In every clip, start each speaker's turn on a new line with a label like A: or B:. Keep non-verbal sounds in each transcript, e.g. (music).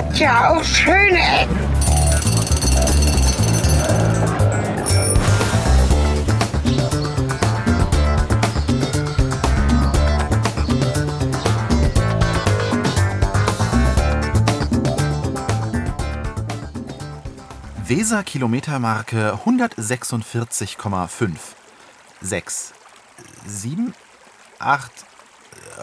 A: hat ja auch schöne Ecken.
B: Weser Kilometermarke 146,5. 6. 7. 8.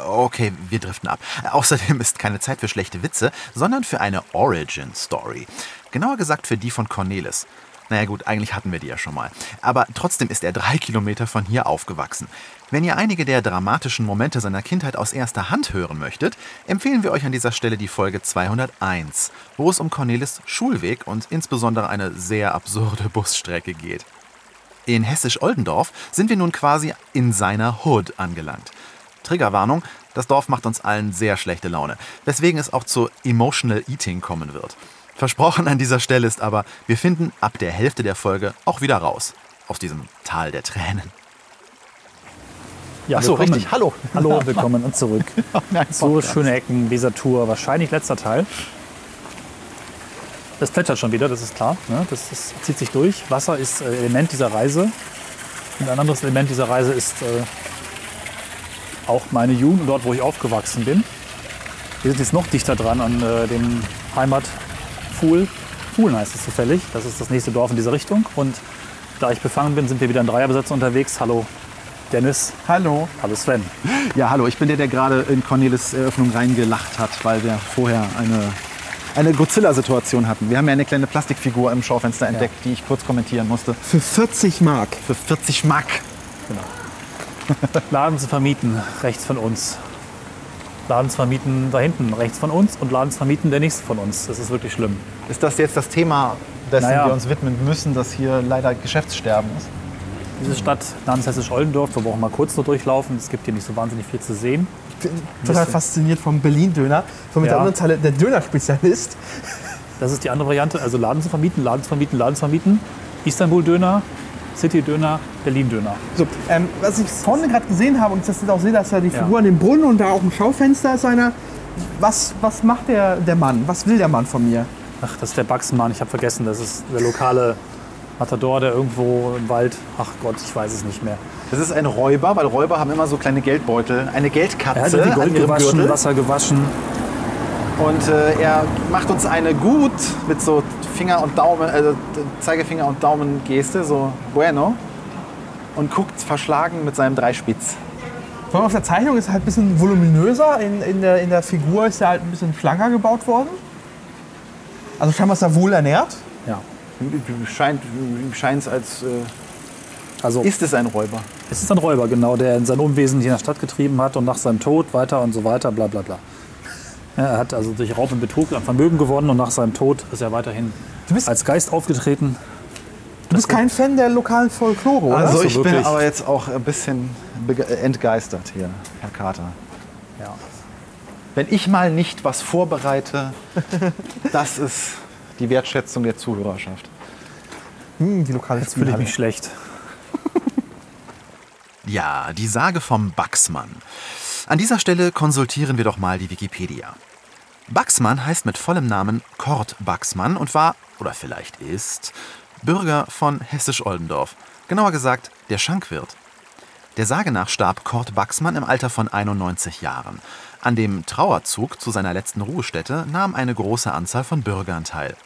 B: Okay, wir driften ab. Außerdem ist keine Zeit für schlechte Witze, sondern für eine Origin Story. Genauer gesagt für die von Cornelis. Naja gut, eigentlich hatten wir die ja schon mal. Aber trotzdem ist er drei Kilometer von hier aufgewachsen. Wenn ihr einige der dramatischen Momente seiner Kindheit aus erster Hand hören möchtet, empfehlen wir euch an dieser Stelle die Folge 201, wo es um Cornelis Schulweg und insbesondere eine sehr absurde (laughs) Busstrecke geht. In Hessisch-Oldendorf sind wir nun quasi in seiner Hood angelangt. Triggerwarnung, das Dorf macht uns allen sehr schlechte Laune, weswegen es auch zu Emotional Eating kommen wird. Versprochen an dieser Stelle ist aber, wir finden ab der Hälfte der Folge auch wieder raus. Aus diesem Tal der Tränen.
C: Ja,
B: Ach so,
C: willkommen.
B: richtig. Hallo.
C: Hallo, willkommen und zurück. (laughs) So schöne Ecken, Weser-Tour, wahrscheinlich letzter Teil. Das plätschert schon wieder, das ist klar. Ne? Das, das zieht sich durch. Wasser ist äh, Element dieser Reise. Und ein anderes Element dieser Reise ist äh, auch meine Jugend und dort, wo ich aufgewachsen bin. Wir sind jetzt noch dichter dran an äh, dem Heimat Fuhl. Fuhlen heißt es zufällig. Das ist das nächste Dorf in diese Richtung. Und da ich befangen bin, sind wir wieder in Dreierbesetzung unterwegs. Hallo Dennis.
D: Hallo.
C: Hallo Sven.
D: Ja, hallo, ich bin der, der gerade in Cornelis Eröffnung reingelacht hat, weil wir vorher eine, eine Godzilla-Situation hatten. Wir haben ja eine kleine Plastikfigur im Schaufenster entdeckt, die ich kurz kommentieren musste.
E: Für 40 Mark.
D: Für 40 Mark. (laughs)
C: Laden zu vermieten, rechts von uns. Laden zu vermieten da hinten, rechts von uns. Und Laden zu vermieten der nächste von uns. Das ist wirklich schlimm.
D: Ist das jetzt das Thema, dessen
C: Naja.
D: wir uns widmen müssen, dass hier leider Geschäftssterben ist?
C: Diese Stadt namens Hessisch-Oldendorf, wir brauchen mal kurz nur durchlaufen. Es gibt hier nicht so wahnsinnig viel zu sehen.
E: Ich bin total fasziniert vom Berlin-Döner. Von mit
C: Ja.
E: der anderen Zeile der Dönerspezialist.
C: Das ist die andere Variante. Also Laden zu vermieten, Laden zu vermieten, Laden zu vermieten. Istanbul-Döner, City-Döner, Berlin-Döner.
E: So, ähm, was ich vorne gerade gesehen habe und ich das jetzt auch sehe, dass da die
C: Ja.
E: Figur an dem Brunnen und da auch ein Schaufenster ist einer. Was, was macht der, der Mann? Was will der Mann von mir?
C: Ach, das ist der Baxenmann. Ich habe vergessen. Das ist der lokale Matador, der irgendwo im Wald. Ach Gott, ich weiß es nicht mehr.
D: Das ist ein Räuber, weil Räuber haben immer so kleine Geldbeutel. Eine Geldkatze
C: Er hat die
D: an
C: Gold
D: ihrem
C: gewaschen,
D: Gürtel.
C: Wasser gewaschen.
D: Und äh, er macht uns eine gut mit so Finger und Daumen, also Zeigefinger und Daumengeste, so bueno. Und guckt verschlagen mit seinem Dreispitz.
E: Vor allem auf der Zeichnung ist er halt ein bisschen voluminöser. In, in, der, in der Figur ist er halt ein bisschen schlanker gebaut worden. Also scheinbar ist er wohl ernährt.
C: Ja.
D: Scheint es als. Äh,
C: Also
D: ist es ein Räuber?
C: es ist ein Räuber, genau, der in sein Unwesen hier in der Stadt getrieben hat und nach seinem Tod weiter und so weiter, bla bla bla. Er hat also durch Raub und Betrug an Vermögen gewonnen und nach seinem Tod ist er weiterhin
E: Du bist,
C: als Geist aufgetreten.
E: du bist kein Fan der lokalen Folklore, oder?
D: Also
C: so
D: ich bin aber jetzt auch ein bisschen entgeistert hier, Herr Kater.
C: Ja.
D: Wenn ich mal nicht was vorbereite, (laughs) das ist die Wertschätzung der Zuhörerschaft.
E: Hm, die lokale
C: Jetzt fühle ich mich schlecht. (laughs)
B: Ja, die Sage vom Baxmann. An dieser Stelle konsultieren wir doch mal die Wikipedia. Baxmann heißt mit vollem Namen Kurt Baxmann und war, oder vielleicht ist, Bürger von Hessisch-Oldendorf. Genauer gesagt, der Schankwirt. Der Sage nach starb Kurt Baxmann im Alter von 91 Jahren. An dem Trauerzug zu seiner letzten Ruhestätte nahm eine große Anzahl von Bürgern teil.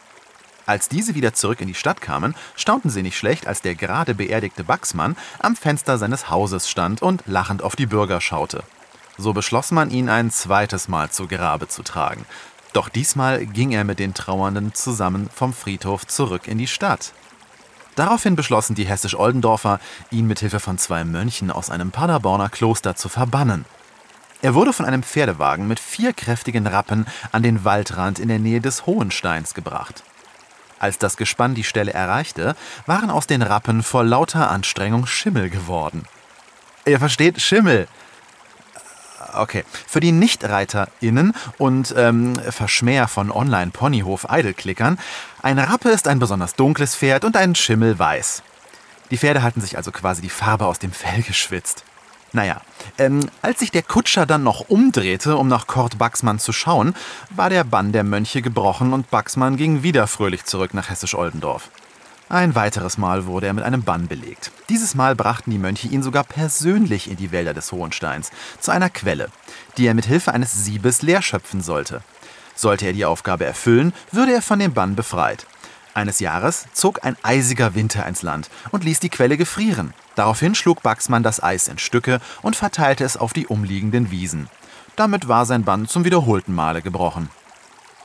B: Als diese wieder zurück in die Stadt kamen, staunten sie nicht schlecht, als der gerade beerdigte Baxmann am Fenster seines Hauses stand und lachend auf die Bürger schaute. So beschloss man, ihn ein zweites Mal zu Grabe zu tragen. Doch diesmal ging er mit den Trauernden zusammen vom Friedhof zurück in die Stadt. Daraufhin beschlossen die Hessisch-Oldendorfer, ihn mit Hilfe von zwei Mönchen aus einem Paderborner Kloster zu verbannen. Er wurde von einem Pferdewagen mit vier kräftigen Rappen an den Waldrand in der Nähe des Hohensteins gebracht. Als das Gespann die Stelle erreichte, waren aus den Rappen vor lauter Anstrengung Schimmel geworden. Ihr versteht Schimmel. Okay, für die NichtreiterInnen und ähm, Verschmäher von Online-Ponyhof-Eidelklickern, ein Rappe ist ein besonders dunkles Pferd und ein Schimmel weiß. Die Pferde hatten sich also quasi die Farbe aus dem Fell geschwitzt. Naja, ähm, als sich der Kutscher dann noch umdrehte, um nach Kurt Baxmann zu schauen, war der Bann der Mönche gebrochen und Baxmann ging wieder fröhlich zurück nach Hessisch-Oldendorf. Ein weiteres Mal wurde er mit einem Bann belegt. Dieses Mal brachten die Mönche ihn sogar persönlich in die Wälder des Hohensteins, zu einer Quelle, die er mit Hilfe eines Siebes leer schöpfen sollte. Sollte er die Aufgabe erfüllen, würde er von dem Bann befreit. Eines Jahres zog ein eisiger Winter ins Land und ließ die Quelle gefrieren. Daraufhin schlug Baxmann das Eis in Stücke und verteilte es auf die umliegenden Wiesen. Damit war sein Bann zum wiederholten Male gebrochen.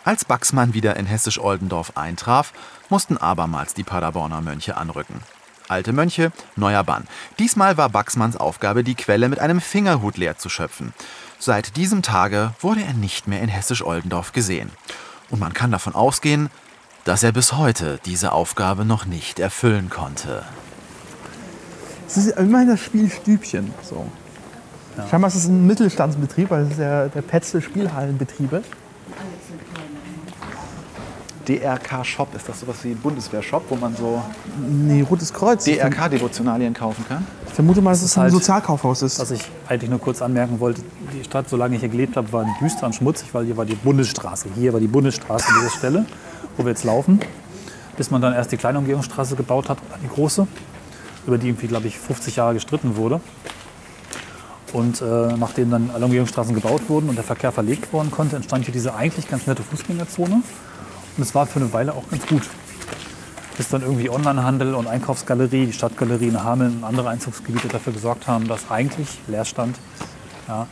B: Als Baxmann wieder in Hessisch-Oldendorf eintraf, mussten abermals die Paderborner Mönche anrücken. Alte Mönche, neuer Bann. Diesmal war Baxmanns Aufgabe, die Quelle mit einem Fingerhut leer zu schöpfen. Seit diesem Tage wurde er nicht mehr in Hessisch-Oldendorf gesehen. Und man kann davon ausgehen, dass er bis heute diese Aufgabe noch nicht erfüllen konnte.
E: Es ist immerhin das Spiel Stübchen. So. Scheinbar ist es ein Mittelstandsbetrieb, weil es ist der, der Petzel Spielhallenbetriebe.
D: DRK-Shop, ist das sowas wie ein Bundeswehr-Shop, wo man so
E: Nee, Rotes Kreuz.
D: DRK-Devotionalien kaufen kann?
E: Ich vermute mal, dass es
C: ist
E: ein
C: halt-
E: Sozialkaufhaus ist.
C: Was ich eigentlich nur kurz anmerken wollte, die Stadt, solange ich hier gelebt habe, war düster und schmutzig, weil hier war die Bundesstraße. Hier war die Bundesstraße an dieser Stelle, wo wir jetzt laufen. Bis man dann erst die kleine Umgehungsstraße gebaut hat, die große, über die irgendwie, glaube ich, 50 Jahre gestritten wurde. Und äh, nachdem dann alle Umgehungsstraßen gebaut wurden und der Verkehr verlegt worden konnte, entstand hier diese eigentlich ganz nette Fußgängerzone. Und es war für eine Weile auch ganz gut. Bis dann irgendwie Onlinehandel und Einkaufsgalerie, die Stadtgalerie in Hameln und andere Einzugsgebiete dafür gesorgt haben, dass eigentlich Leerstand ja,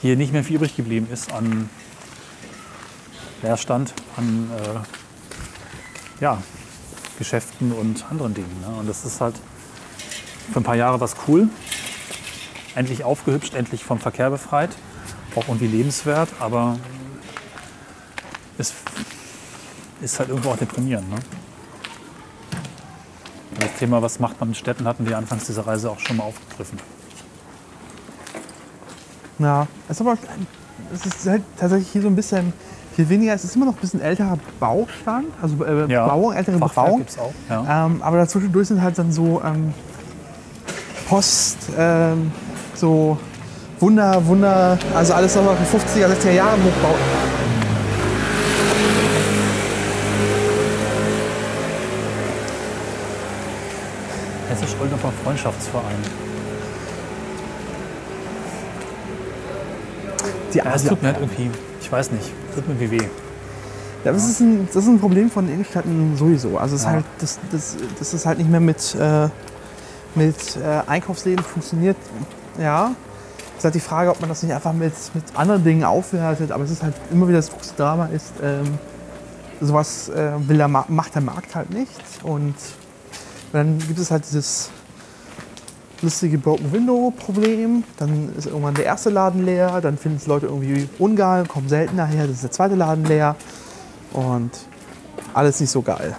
C: hier nicht mehr viel übrig geblieben ist an Leerstand, an äh, ja, Geschäften und anderen Dingen. Ne? Und das ist halt für ein paar Jahre was cool. Endlich aufgehübscht, endlich vom Verkehr befreit. Auch irgendwie lebenswert, aber es ist halt irgendwo auch deprimierend. Ne? Das Thema, was macht man mit Städten, hatten wir anfangs dieser Reise auch schon mal aufgegriffen.
E: Ja, es ist aber es ist halt tatsächlich hier so ein bisschen viel weniger. Es ist immer noch ein bisschen älterer Baustand, also äh, Bebauung, ältere
C: Fachwerk
E: Bebauung.
C: gibt's auch. Ja.
E: Ähm, aber dazwischendurch sind halt dann so ähm, Post, ähm, so Wunder, Wunder, also alles noch in 50er, 60er Jahren Hochbau.
C: Hessisch-Oldendorfer Freundschaftsverein.
E: Die
C: Ja, es tut mir halt irgendwie, ich weiß nicht, tut mir irgendwie weh.
E: Ja, das, ist ein, das ist ein Problem von Innenstädten sowieso. Also es
C: Ja.
E: halt, das, das, das ist halt nicht mehr mit, äh, mit äh, Einkaufsläden funktioniert. Ja. Es ist halt die Frage, ob man das nicht einfach mit, mit anderen Dingen aufwertet. Aber es ist halt immer wieder das große Drama ist, ähm, sowas äh, will der, Ma- macht der Markt halt nicht. Und dann gibt es halt dieses lustige Broken Window Problem. Dann ist irgendwann der erste Laden leer, dann finden es Leute irgendwie ungeil, kommen seltener her, dann ist der zweite Laden leer und alles nicht so geil.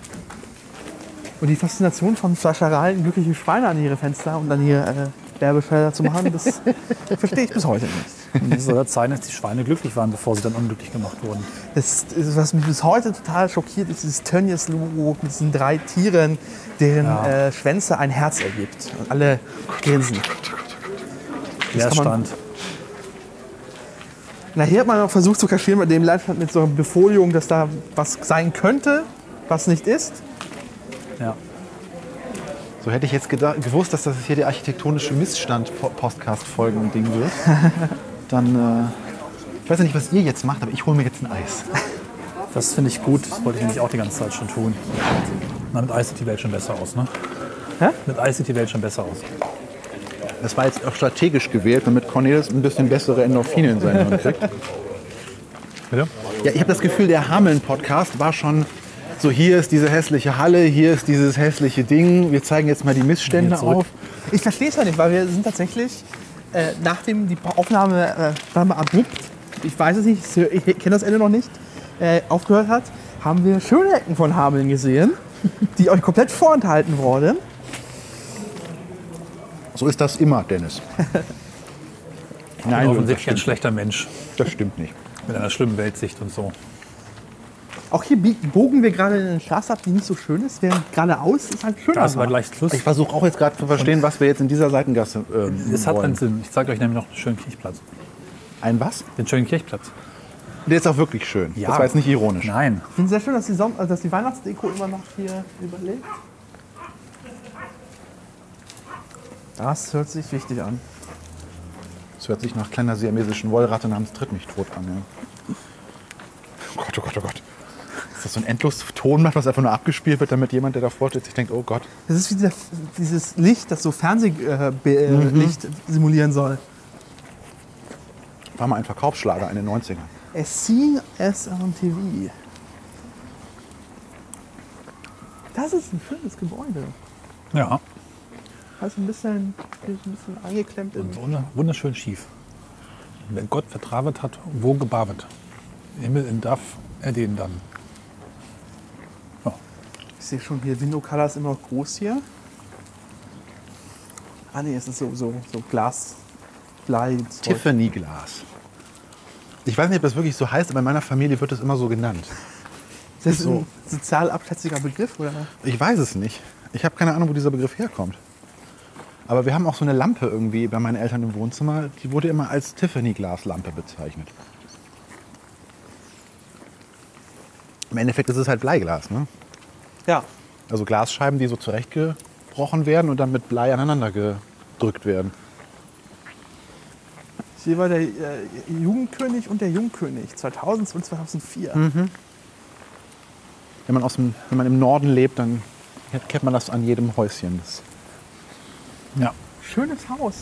E: Und die Faszination von Flaschereien, glückliche Schweine an ihre Fenster und dann hier äh, Werbefelder zu machen, das (laughs) verstehe ich bis heute nicht.
C: Und es soll ja zeigen, dass die Schweine glücklich waren, bevor sie dann unglücklich gemacht wurden.
E: Das, was mich bis heute total schockiert, ist dieses Tönnies-Logo mit diesen drei Tieren, deren
C: Ja.
E: äh, Schwänze ein Herz ergibt. Und alle grinsen. Das kann man-
C: Leerstand.
E: Na, hier hat man auch versucht zu kaschieren mit dem Leitstand mit so einer Befoliung, dass da was sein könnte, was nicht ist.
C: Ja.
D: So hätte ich jetzt gedacht, gewusst, dass das hier der architektonische Missstand-Podcast-Folgen-Ding wird. (laughs) Dann, äh, ich weiß ja nicht, was ihr jetzt macht, aber ich hole mir jetzt ein Eis. (laughs)
C: Das finde ich gut, das wollte ich nämlich auch die ganze Zeit schon tun. Na, mit Eis sieht die Welt schon besser aus, ne?
E: Hä?
C: Mit Eis sieht die Welt schon besser aus.
D: Das war jetzt auch strategisch gewählt, damit Cornelis ein bisschen bessere Endorphine in seinen Hirn kriegt. (laughs)
C: Bitte?
D: Ja, ich habe das Gefühl, der Hameln-Podcast war schon so, hier ist diese hässliche Halle, hier ist dieses hässliche Ding, wir zeigen jetzt mal die Missstände auf.
E: Ich verstehe es ja nicht, weil wir sind tatsächlich, äh, nachdem die Aufnahme äh, war mal abrupt, ich weiß es nicht, ich kenne das Ende noch nicht, äh, aufgehört hat, haben wir schöne Ecken von Hameln gesehen, (laughs) die euch komplett vorenthalten wurden.
D: So ist das immer, Dennis. (laughs) Nein,
C: offensichtlich ein schlechter Mensch
D: das stimmt nicht.
C: mit einer schlimmen Weltsicht und so.
E: Auch hier bogen wir gerade in eine Straße ab, die nicht so schön ist, während geradeaus ist halt schöner.
C: Da ist
E: war.
C: gleich Schluss.
D: Ich versuche auch jetzt gerade zu verstehen, was wir jetzt in dieser Seitengasse ähm,
C: Es hat
D: wollen.
C: einen Sinn. Ich zeige euch nämlich noch einen schönen Kirchplatz.
D: Ein was?
C: Den schönen Kirchplatz.
D: Der ist auch wirklich schön.
C: Ja.
D: Das war jetzt nicht ironisch.
C: Nein.
E: Ich finde es sehr schön, dass die, Som äh, dass die Weihnachtsdeko immer noch hier überlebt. Das hört sich wichtig an.
D: Das hört sich nach kleiner siamesischen Wollratte namens Tritt mich tot an. Ja. Oh Gott, oh Gott, oh Gott. Ist das so ein endlos Tonband, was einfach nur abgespielt wird, damit jemand, der davor steht, sich denkt, oh Gott.
E: Das ist wie dieser, dieses Licht, das so Fernsehlicht äh, äh, Licht simulieren soll.
D: War mal ein Verkaufsschlager in den 90ern.
E: As seen as on TV. Das ist ein schönes Gebäude.
C: Ja.
E: Also ein bisschen, ein bisschen eingeklemmt in.
C: Und wunder- wunderschön schief. Wenn Gott vertravet hat, wo gebavet. Himmel in Daff, er den dann.
E: Sehe schon hier, Window Color ist immer noch groß hier. Ah nee, es ist so, so, so Glas. Blei.
D: Tiffany Glas. Ich weiß nicht, ob das wirklich so heißt, aber in meiner Familie wird das immer so genannt.
E: Das ist
D: so.
E: ein sozial abschätziger Begriff, oder?
D: Ich weiß es nicht. Ich habe keine Ahnung, wo dieser Begriff herkommt. Aber wir haben auch so eine Lampe irgendwie bei meinen Eltern im Wohnzimmer. Die wurde immer als Tiffany-Glaslampe bezeichnet. Im Endeffekt ist es halt Bleiglas. Ne?
E: Ja.
D: Also Glasscheiben, die so zurechtgebrochen werden und dann mit Blei aneinander gedrückt werden.
E: Hier war der äh, Jugendkönig und der Jungkönig 2000 und 2004.
D: Wenn man, aus dem, wenn man im Norden lebt, dann kennt man das an jedem Häuschen. Das
C: ja.
E: Schönes Haus.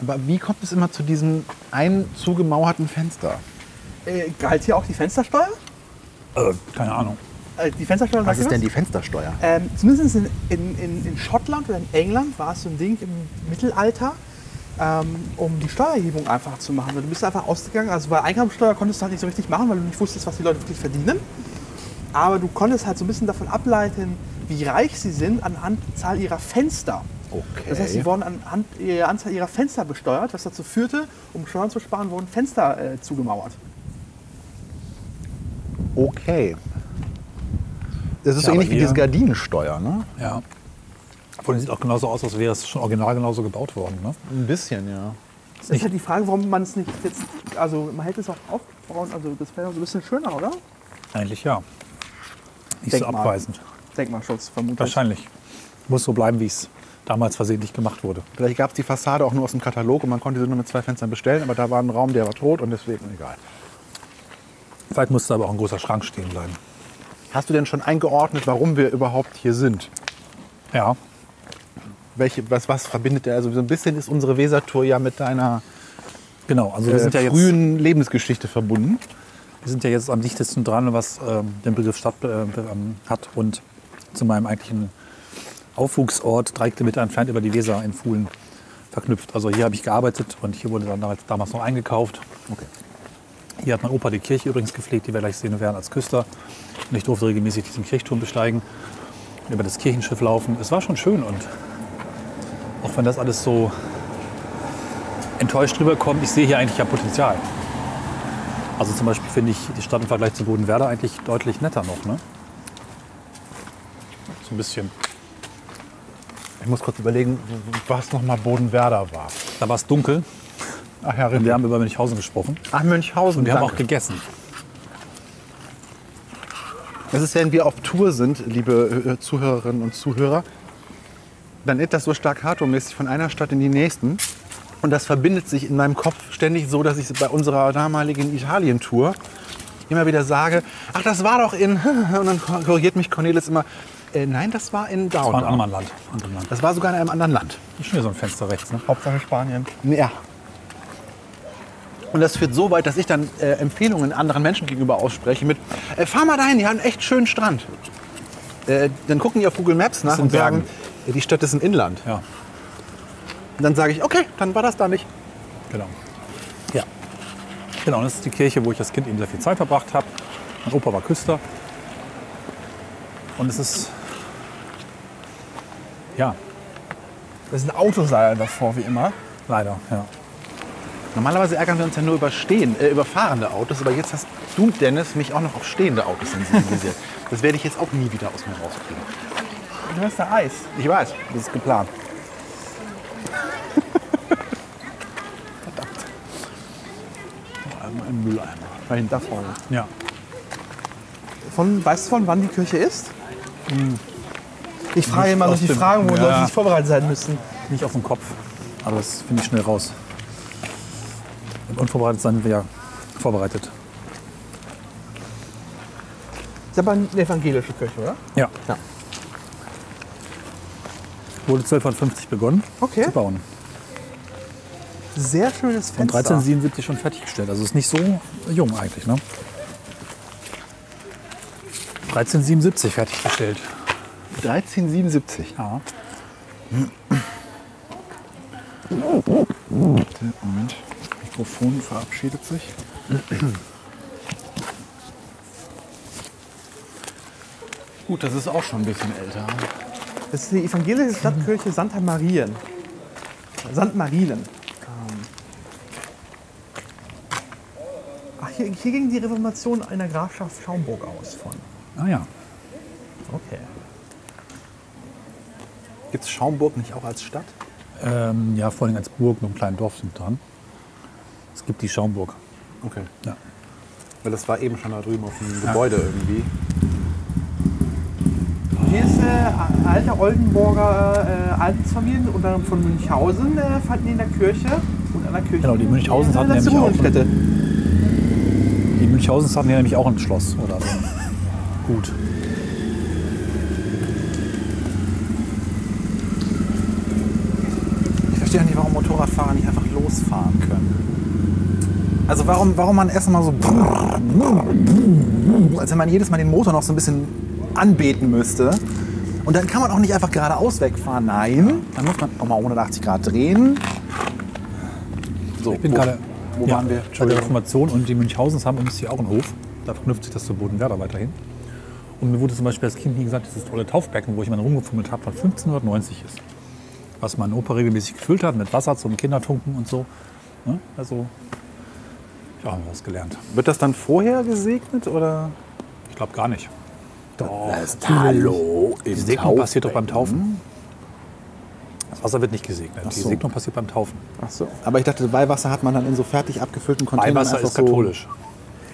D: Aber wie kommt es immer zu diesem einen zugemauerten Fenster?
E: Äh, galt hier auch die Fenstersteuer?
C: Äh, keine Ahnung.
E: Äh, die Fenstersteuer,
D: Was ist denn die Fenstersteuer?
E: Ähm, zumindest in, in, in, in Schottland oder in England war es so ein Ding im Mittelalter, ähm, um die Steuererhebung einfach zu machen. Du bist einfach ausgegangen, also bei Einkommensteuer konntest du halt nicht so richtig machen, weil du nicht wusstest, was die Leute wirklich verdienen. Aber du konntest halt so ein bisschen davon ableiten, wie reich sie sind anhand der Zahl ihrer Fenster.
D: Okay.
E: Das heißt, sie wurden anhand der Anzahl ihrer Fenster besteuert, was dazu führte, um Steuern zu sparen, wurden Fenster äh, zugemauert.
D: Okay. Das ist
C: Ja,
D: so ähnlich wie diese Gardinensteuer, ne?
C: Ja. Obwohl, sieht auch genauso aus, als wäre es schon original genauso gebaut worden. Ne?
D: Ein bisschen, ja.
E: Das ist halt die Frage, warum man es nicht jetzt, also man hätte es auch aufbauen, also das wäre so ein bisschen schöner, oder?
C: Eigentlich ja. Nicht so
E: Denkmal.
C: abweisend.
E: Denkmalschutz vermutlich.
C: Wahrscheinlich. Muss so bleiben, wie es damals versehentlich gemacht wurde.
D: Vielleicht gab es die Fassade auch nur aus dem Katalog und man konnte sie nur mit zwei Fenstern bestellen, aber da war ein Raum, der war tot und deswegen egal.
C: Vielleicht musste aber auch ein großer Schrank stehen bleiben.
D: Hast du denn schon eingeordnet, warum wir überhaupt hier sind?
C: Ja.
D: Welche, was, was verbindet der? Also so ein bisschen ist unsere Wesertour ja mit deiner
C: Genau, also wir
D: äh,
C: sind, ja jetzt,
D: frühen Lebensgeschichte verbunden.
C: wir sind ja jetzt am dichtesten dran, was ähm, den Begriff Stadt äh, ähm, hat und zu meinem eigentlichen Aufwuchsort drei Kilometer entfernt über die Weser in Fuhlen verknüpft. Also hier habe ich gearbeitet und hier wurde dann damals- damals noch eingekauft.
D: Okay.
C: Hier hat mein Opa die Kirche übrigens gepflegt, die wir gleich sehen werden als Küster. Und ich durfte regelmäßig diesen Kirchturm besteigen, über das Kirchenschiff laufen. Es war schon schön und auch wenn das alles so enttäuscht rüberkommt, ich sehe hier eigentlich ja Potenzial. Also zum Beispiel finde ich die Stadt im Vergleich zu Bodenwerder eigentlich deutlich netter noch. Ne? So ein bisschen.
D: Ich muss kurz überlegen, was nochmal Bodenwerder war.
C: Da war es dunkel
D: Ach ja,
C: und wir haben über Münchhausen gesprochen
D: Ach, Münchhausen.
C: und wir haben auch gegessen.
D: Das ist, wenn wir auf Tour sind, liebe Zuhörerinnen und Zuhörer, dann ist das so staccato-mäßig von einer Stadt in die nächsten. Und das verbindet sich in meinem Kopf ständig so, dass ich bei unserer damaligen Italien-Tour immer wieder sage, ach, das war doch in... (laughs) Und dann korrigiert mich Cornelis immer, äh, nein, das war in
C: Das war ein
D: Downtown.
C: anderes Land.
D: Das war sogar in einem anderen Land.
C: Ist schon wieder so ein Fenster rechts. Ne?
E: Hauptsache Spanien.
D: Ja. Und das führt so weit, dass ich dann äh, Empfehlungen anderen Menschen gegenüber ausspreche mit, äh, fahr mal dahin, die haben einen echt schönen Strand. Äh, dann gucken die auf Google Maps nach und sagen,
C: Bergen.
D: äh, die Stadt ist ein Inland.
C: Ja,
D: Und dann sage ich, okay, dann war das da nicht.
C: genau. Ja. Genau, das ist die Kirche, wo ich als Kind eben sehr viel Zeit verbracht habe. Mein Opa war Küster. Und es ist. Ja,
E: Das ist ein Autoseil davor, wie immer.
C: leider, ja.
D: Normalerweise ärgern wir uns ja nur über, stehen, äh, über fahrende Autos, aber jetzt hast du, Dennis, mich auch noch auf stehende Autos sensibilisiert. (laughs) Das werde ich jetzt auch nie wieder aus mir rauskriegen.
E: Du hast da Eis.
D: Ich weiß, das ist geplant.
C: Einmal im Mülleimer.
E: Da vorne.
C: Ja.
E: Von, weißt du von wann die Kirche ist? Ich frage immer noch die Fragen, wo
C: Ja.
E: Leute nicht vorbereitet sein müssen.
C: Nicht auf dem Kopf. Aber das finde ich schnell raus. Im Unvorbereitet sein wir ja vorbereitet.
E: Ist aber eine evangelische Kirche, oder?
C: Ja.
E: Ja.
C: Wurde 1250 begonnen
E: Okay.
C: zu bauen.
E: Sehr schönes
C: Und
E: Fenster.
C: 1377 schon fertiggestellt. Also ist nicht so jung eigentlich. Ne? 1377 fertiggestellt.
D: 1377.
C: Ja.
D: Moment. Mikrofon verabschiedet sich. Gut, das ist auch schon ein bisschen älter.
E: Das ist die evangelische Stadtkirche Santa Marien. St. Marien. Ähm. Ach, hier, hier ging die Reformation einer Grafschaft Schaumburg aus von.
C: Ah ja.
E: Okay.
D: Gibt es Schaumburg nicht auch als Stadt?
C: Ähm, ja, vor allem als Burg und einem kleinen Dorf sind dran. Es gibt die Schaumburg.
D: Okay.
C: Ja.
D: Weil das war eben schon da drüben auf dem Gebäude irgendwie.
E: Hier ist äh, alte Oldenburger äh, Adelsfamilien, unter anderem von Münchhausen, äh, fanden in der Kirche und an der Kirche.
C: Genau, die Münchhausens hatten nämlich auch-
E: Ruhestätte.
C: Die Münchhausens hatten ja nämlich auch ein Schloss oder so. (laughs) Gut.
D: Ich verstehe nicht, warum Motorradfahrer nicht einfach losfahren können. Also warum, warum man erst mal so als wenn man jedes Mal den Motor noch so ein bisschen anbeten müsste. Und dann kann man auch nicht einfach geradeaus wegfahren. Nein, dann muss man auch mal 180 Grad drehen. So,
C: Ich bin
D: wo,
C: gerade.
D: wo
C: ja,
D: waren wir?
C: Der Reformation und die Münchhausens haben übrigens hier auch einen Hof. Da verknüpft sich das zu Bodenwerder weiterhin. Und mir wurde zum Beispiel als Kind nie gesagt, dieses tolle Taufbecken, wo ich mal rumgefummelt habe, von 1590 ist. Was mein Opa regelmäßig gefüllt hat mit Wasser zum Kindertunken und so. Ne? Also, ich habe was gelernt.
D: Wird das dann vorher gesegnet oder?
C: Ich glaube gar nicht. Doch.
D: Hallo,
C: Die Segnung passiert doch beim Taufen. Das Wasser wird nicht gesegnet. Die
D: so.
C: Segnung passiert beim Taufen.
E: Ach so.
D: Aber ich dachte, Weihwasser hat man dann in so fertig abgefüllten Containern
C: Weihwasser
D: einfach
C: ist katholisch.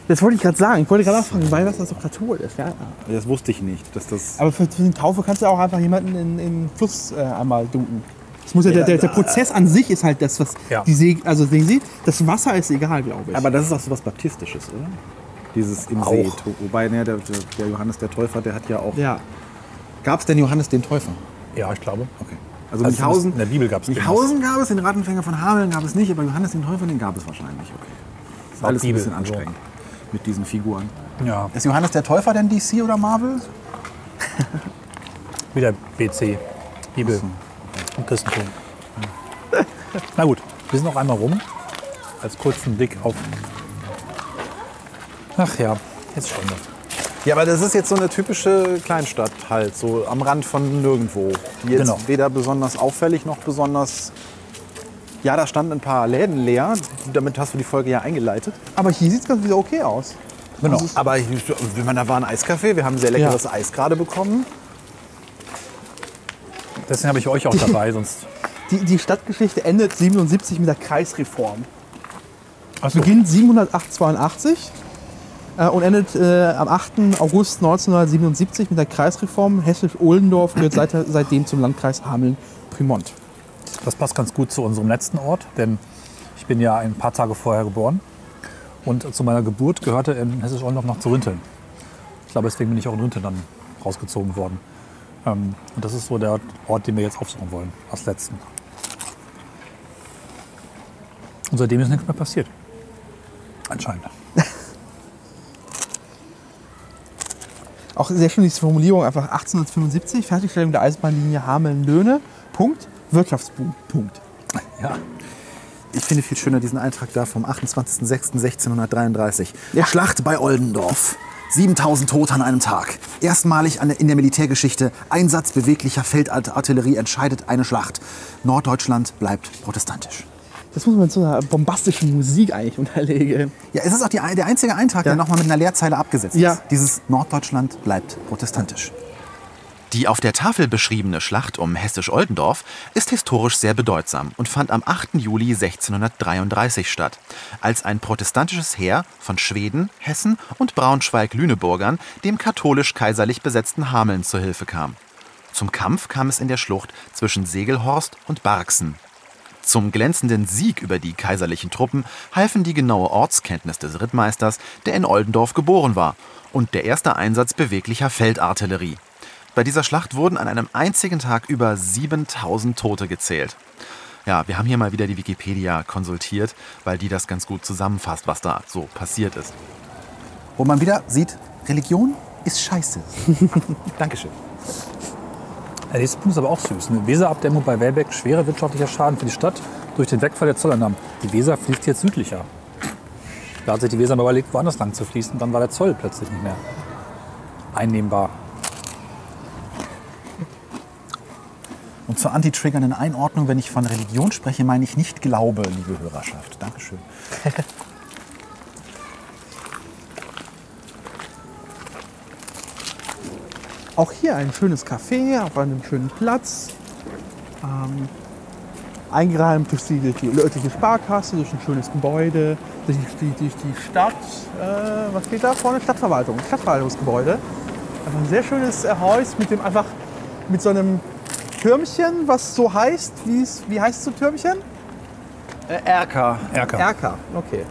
E: Das wollte ich gerade sagen. Ich wollte gerade nachfragen, weil was das doch katholisch ja.
D: So, das wusste ich nicht, dass das.
E: Aber für, für die Taufe kannst du auch einfach jemanden in, in den Fluss äh, einmal dunken. Das muss ja, der, der, der Prozess an sich ist halt das, was
C: Ja.
E: die See, also sehen Sie, das Wasser ist egal, glaube ich.
D: Aber das ist auch so was Baptistisches, oder? Dieses im
C: Auch.
D: See. Wobei, ne, der, der, Johannes der Täufer, der hat ja auch.
E: ja.
D: Gab es denn Johannes den Täufer?
C: Ja, ich glaube.
D: Okay. Also,
C: Also
D: Münchhausen,
C: in der Bibel gab es
D: Münchhausen gab es, den Rattenfänger von Hameln gab es nicht, aber Johannes den Täufer, den gab es wahrscheinlich. Okay. Das ist alles ein
C: Bibel,
D: bisschen
C: also.
D: anstrengend mit diesen Figuren.
C: Ja,
D: Ist Johannes der Täufer denn DC oder Marvel?
C: wieder BC. Bibel und Christentum. Na gut, wir sind noch einmal rum. Als kurzen Blick auf. Ach ja, jetzt schon.
D: Ja, aber das ist jetzt so eine typische Kleinstadt halt, so am Rand von nirgendwo. Die jetzt
C: Genau.
D: weder besonders auffällig noch besonders. Ja, da standen ein paar Läden leer. Damit hast du die Folge ja eingeleitet.
E: Aber hier sieht es ganz wieder okay aus.
C: Genau.
D: Aber ich, meine, da war ein Eiscafé. Wir haben sehr leckeres Eis gerade bekommen.
C: Deswegen habe ich euch auch dabei, sonst.
E: Die, die Stadtgeschichte endet 77 mit der Kreisreform.
C: Achso,
E: Beginnt 782 äh, und endet äh, am 8. August 1977 mit der Kreisreform. Hessisch-Ohlendorf gehört seit, seitdem zum Landkreis Hameln-Primont.
C: das passt ganz gut zu unserem letzten Ort, denn ich bin ja ein paar Tage vorher geboren. Und zu meiner Geburt gehörte in Hessisch-Ollendorf noch zu Rinteln. Ich glaube, deswegen bin ich auch in Rinteln dann rausgezogen worden. Ähm, und das ist so der Ort, den wir jetzt aufsuchen wollen, als letzten. Und seitdem ist nichts mehr passiert. Anscheinend. (laughs)
E: Auch sehr schön diese Formulierung, einfach 1875, Fertigstellung der Eisenbahnlinie Hameln-Löhne, Punkt, Wirtschaftsboom, Punkt.
C: Ja.
D: Ich finde viel schöner diesen Eintrag da vom 28.06.1633.
E: Ja.
D: Schlacht bei Oldendorf. 7000 Tote an einem Tag. Erstmalig in der Militärgeschichte. Einsatz beweglicher Feldartillerie entscheidet eine Schlacht. Norddeutschland bleibt protestantisch.
E: Das muss man mit so einer bombastischen Musik eigentlich unterlegen.
B: Ja, es ist auch die, der einzige Eintrag, der nochmal mit einer Leerzeile abgesetzt
E: Ja.
B: ist. Dieses Norddeutschland bleibt protestantisch. Die auf der Tafel beschriebene Schlacht um Hessisch-Oldendorf ist historisch sehr bedeutsam und fand am 8. Juli 1633 statt, als ein protestantisches Heer von Schweden, Hessen und Braunschweig-Lüneburgern dem katholisch-kaiserlich besetzten Hameln zur Hilfe kam. Zum Kampf kam es in der Schlucht zwischen Segelhorst und Barksen. Zum glänzenden Sieg über die kaiserlichen Truppen halfen die genaue Ortskenntnis des Rittmeisters, der in Oldendorf geboren war, und der erste Einsatz beweglicher Feldartillerie. Bei dieser Schlacht wurden an einem einzigen Tag über 7000 Tote gezählt. Ja, wir haben hier mal wieder die Wikipedia konsultiert, weil die das ganz gut zusammenfasst, was da so passiert ist. Wo man wieder sieht, Religion ist scheiße. (laughs) Dankeschön.
C: Der nächste Punkt ist aber auch süß. Eine Weserabdämmung bei Welbeck, schwerer wirtschaftlicher Schaden für die Stadt durch den Wegfall der Zolleinnahmen. Die Weser fließt jetzt südlicher. Da hat sich die Weser mal überlegt, woanders lang zu fließen. Dann war der Zoll plötzlich nicht mehr einnehmbar.
B: Und zur anti-triggernden Einordnung, wenn ich von Religion spreche, meine ich nicht Glaube, liebe Hörerschaft. Dankeschön. (laughs)
E: Auch hier ein schönes Café auf einem schönen Platz. Ähm, eingerahmt durch die, durch die örtliche Sparkasse, durch ein schönes Gebäude, durch die, durch die Stadt. Äh, was steht da vorne? Stadtverwaltung, Stadtverwaltungsgebäude. Einfach ein sehr schönes äh, Haus mit dem einfach mit so einem Türmchen, was so heißt. Wie, es- wie heißt so Türmchen?
D: Äh, Erker.
C: Erker.
E: Erker. Okay.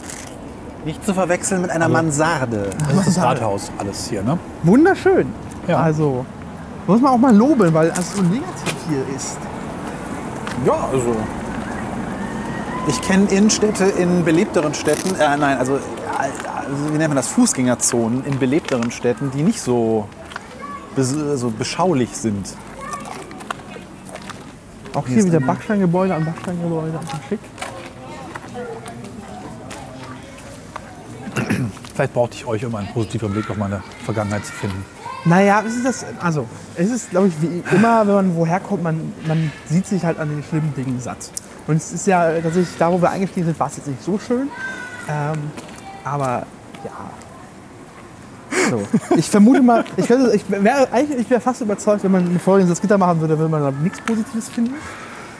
D: Nicht zu verwechseln mit einer Mansarde.
C: Das ist das Rathaus alles hier, ne?
E: Wunderschön.
C: Ja.
E: Also muss man auch mal loben, weil es so negativ hier ist.
D: Ja, also. Ich kenne Innenstädte in belebteren Städten, äh, nein, also, also wie nennt man das, Fußgängerzonen in belebteren Städten, die nicht so, so beschaulich sind.
E: Auch
D: Hier
E: hier wieder Backsteingebäude an Backsteingebäude. Einfach schick.
C: Vielleicht brauchte ich euch, um einen positiven Blick auf meine Vergangenheit zu finden.
E: Naja, es ist das, also, es ist, glaube ich, wie immer, wenn man woher kommt, man, man sieht sich halt an den schlimmen Dingen satt. Und es ist ja tatsächlich, da wo wir eingestiegen sind, war es jetzt nicht so schön. Ähm, aber ja. So. Ich vermute mal, ich, könnte- ich wäre wär fast überzeugt, wenn man eine Folge in das Gitter machen würde, würde man da nichts Positives finden.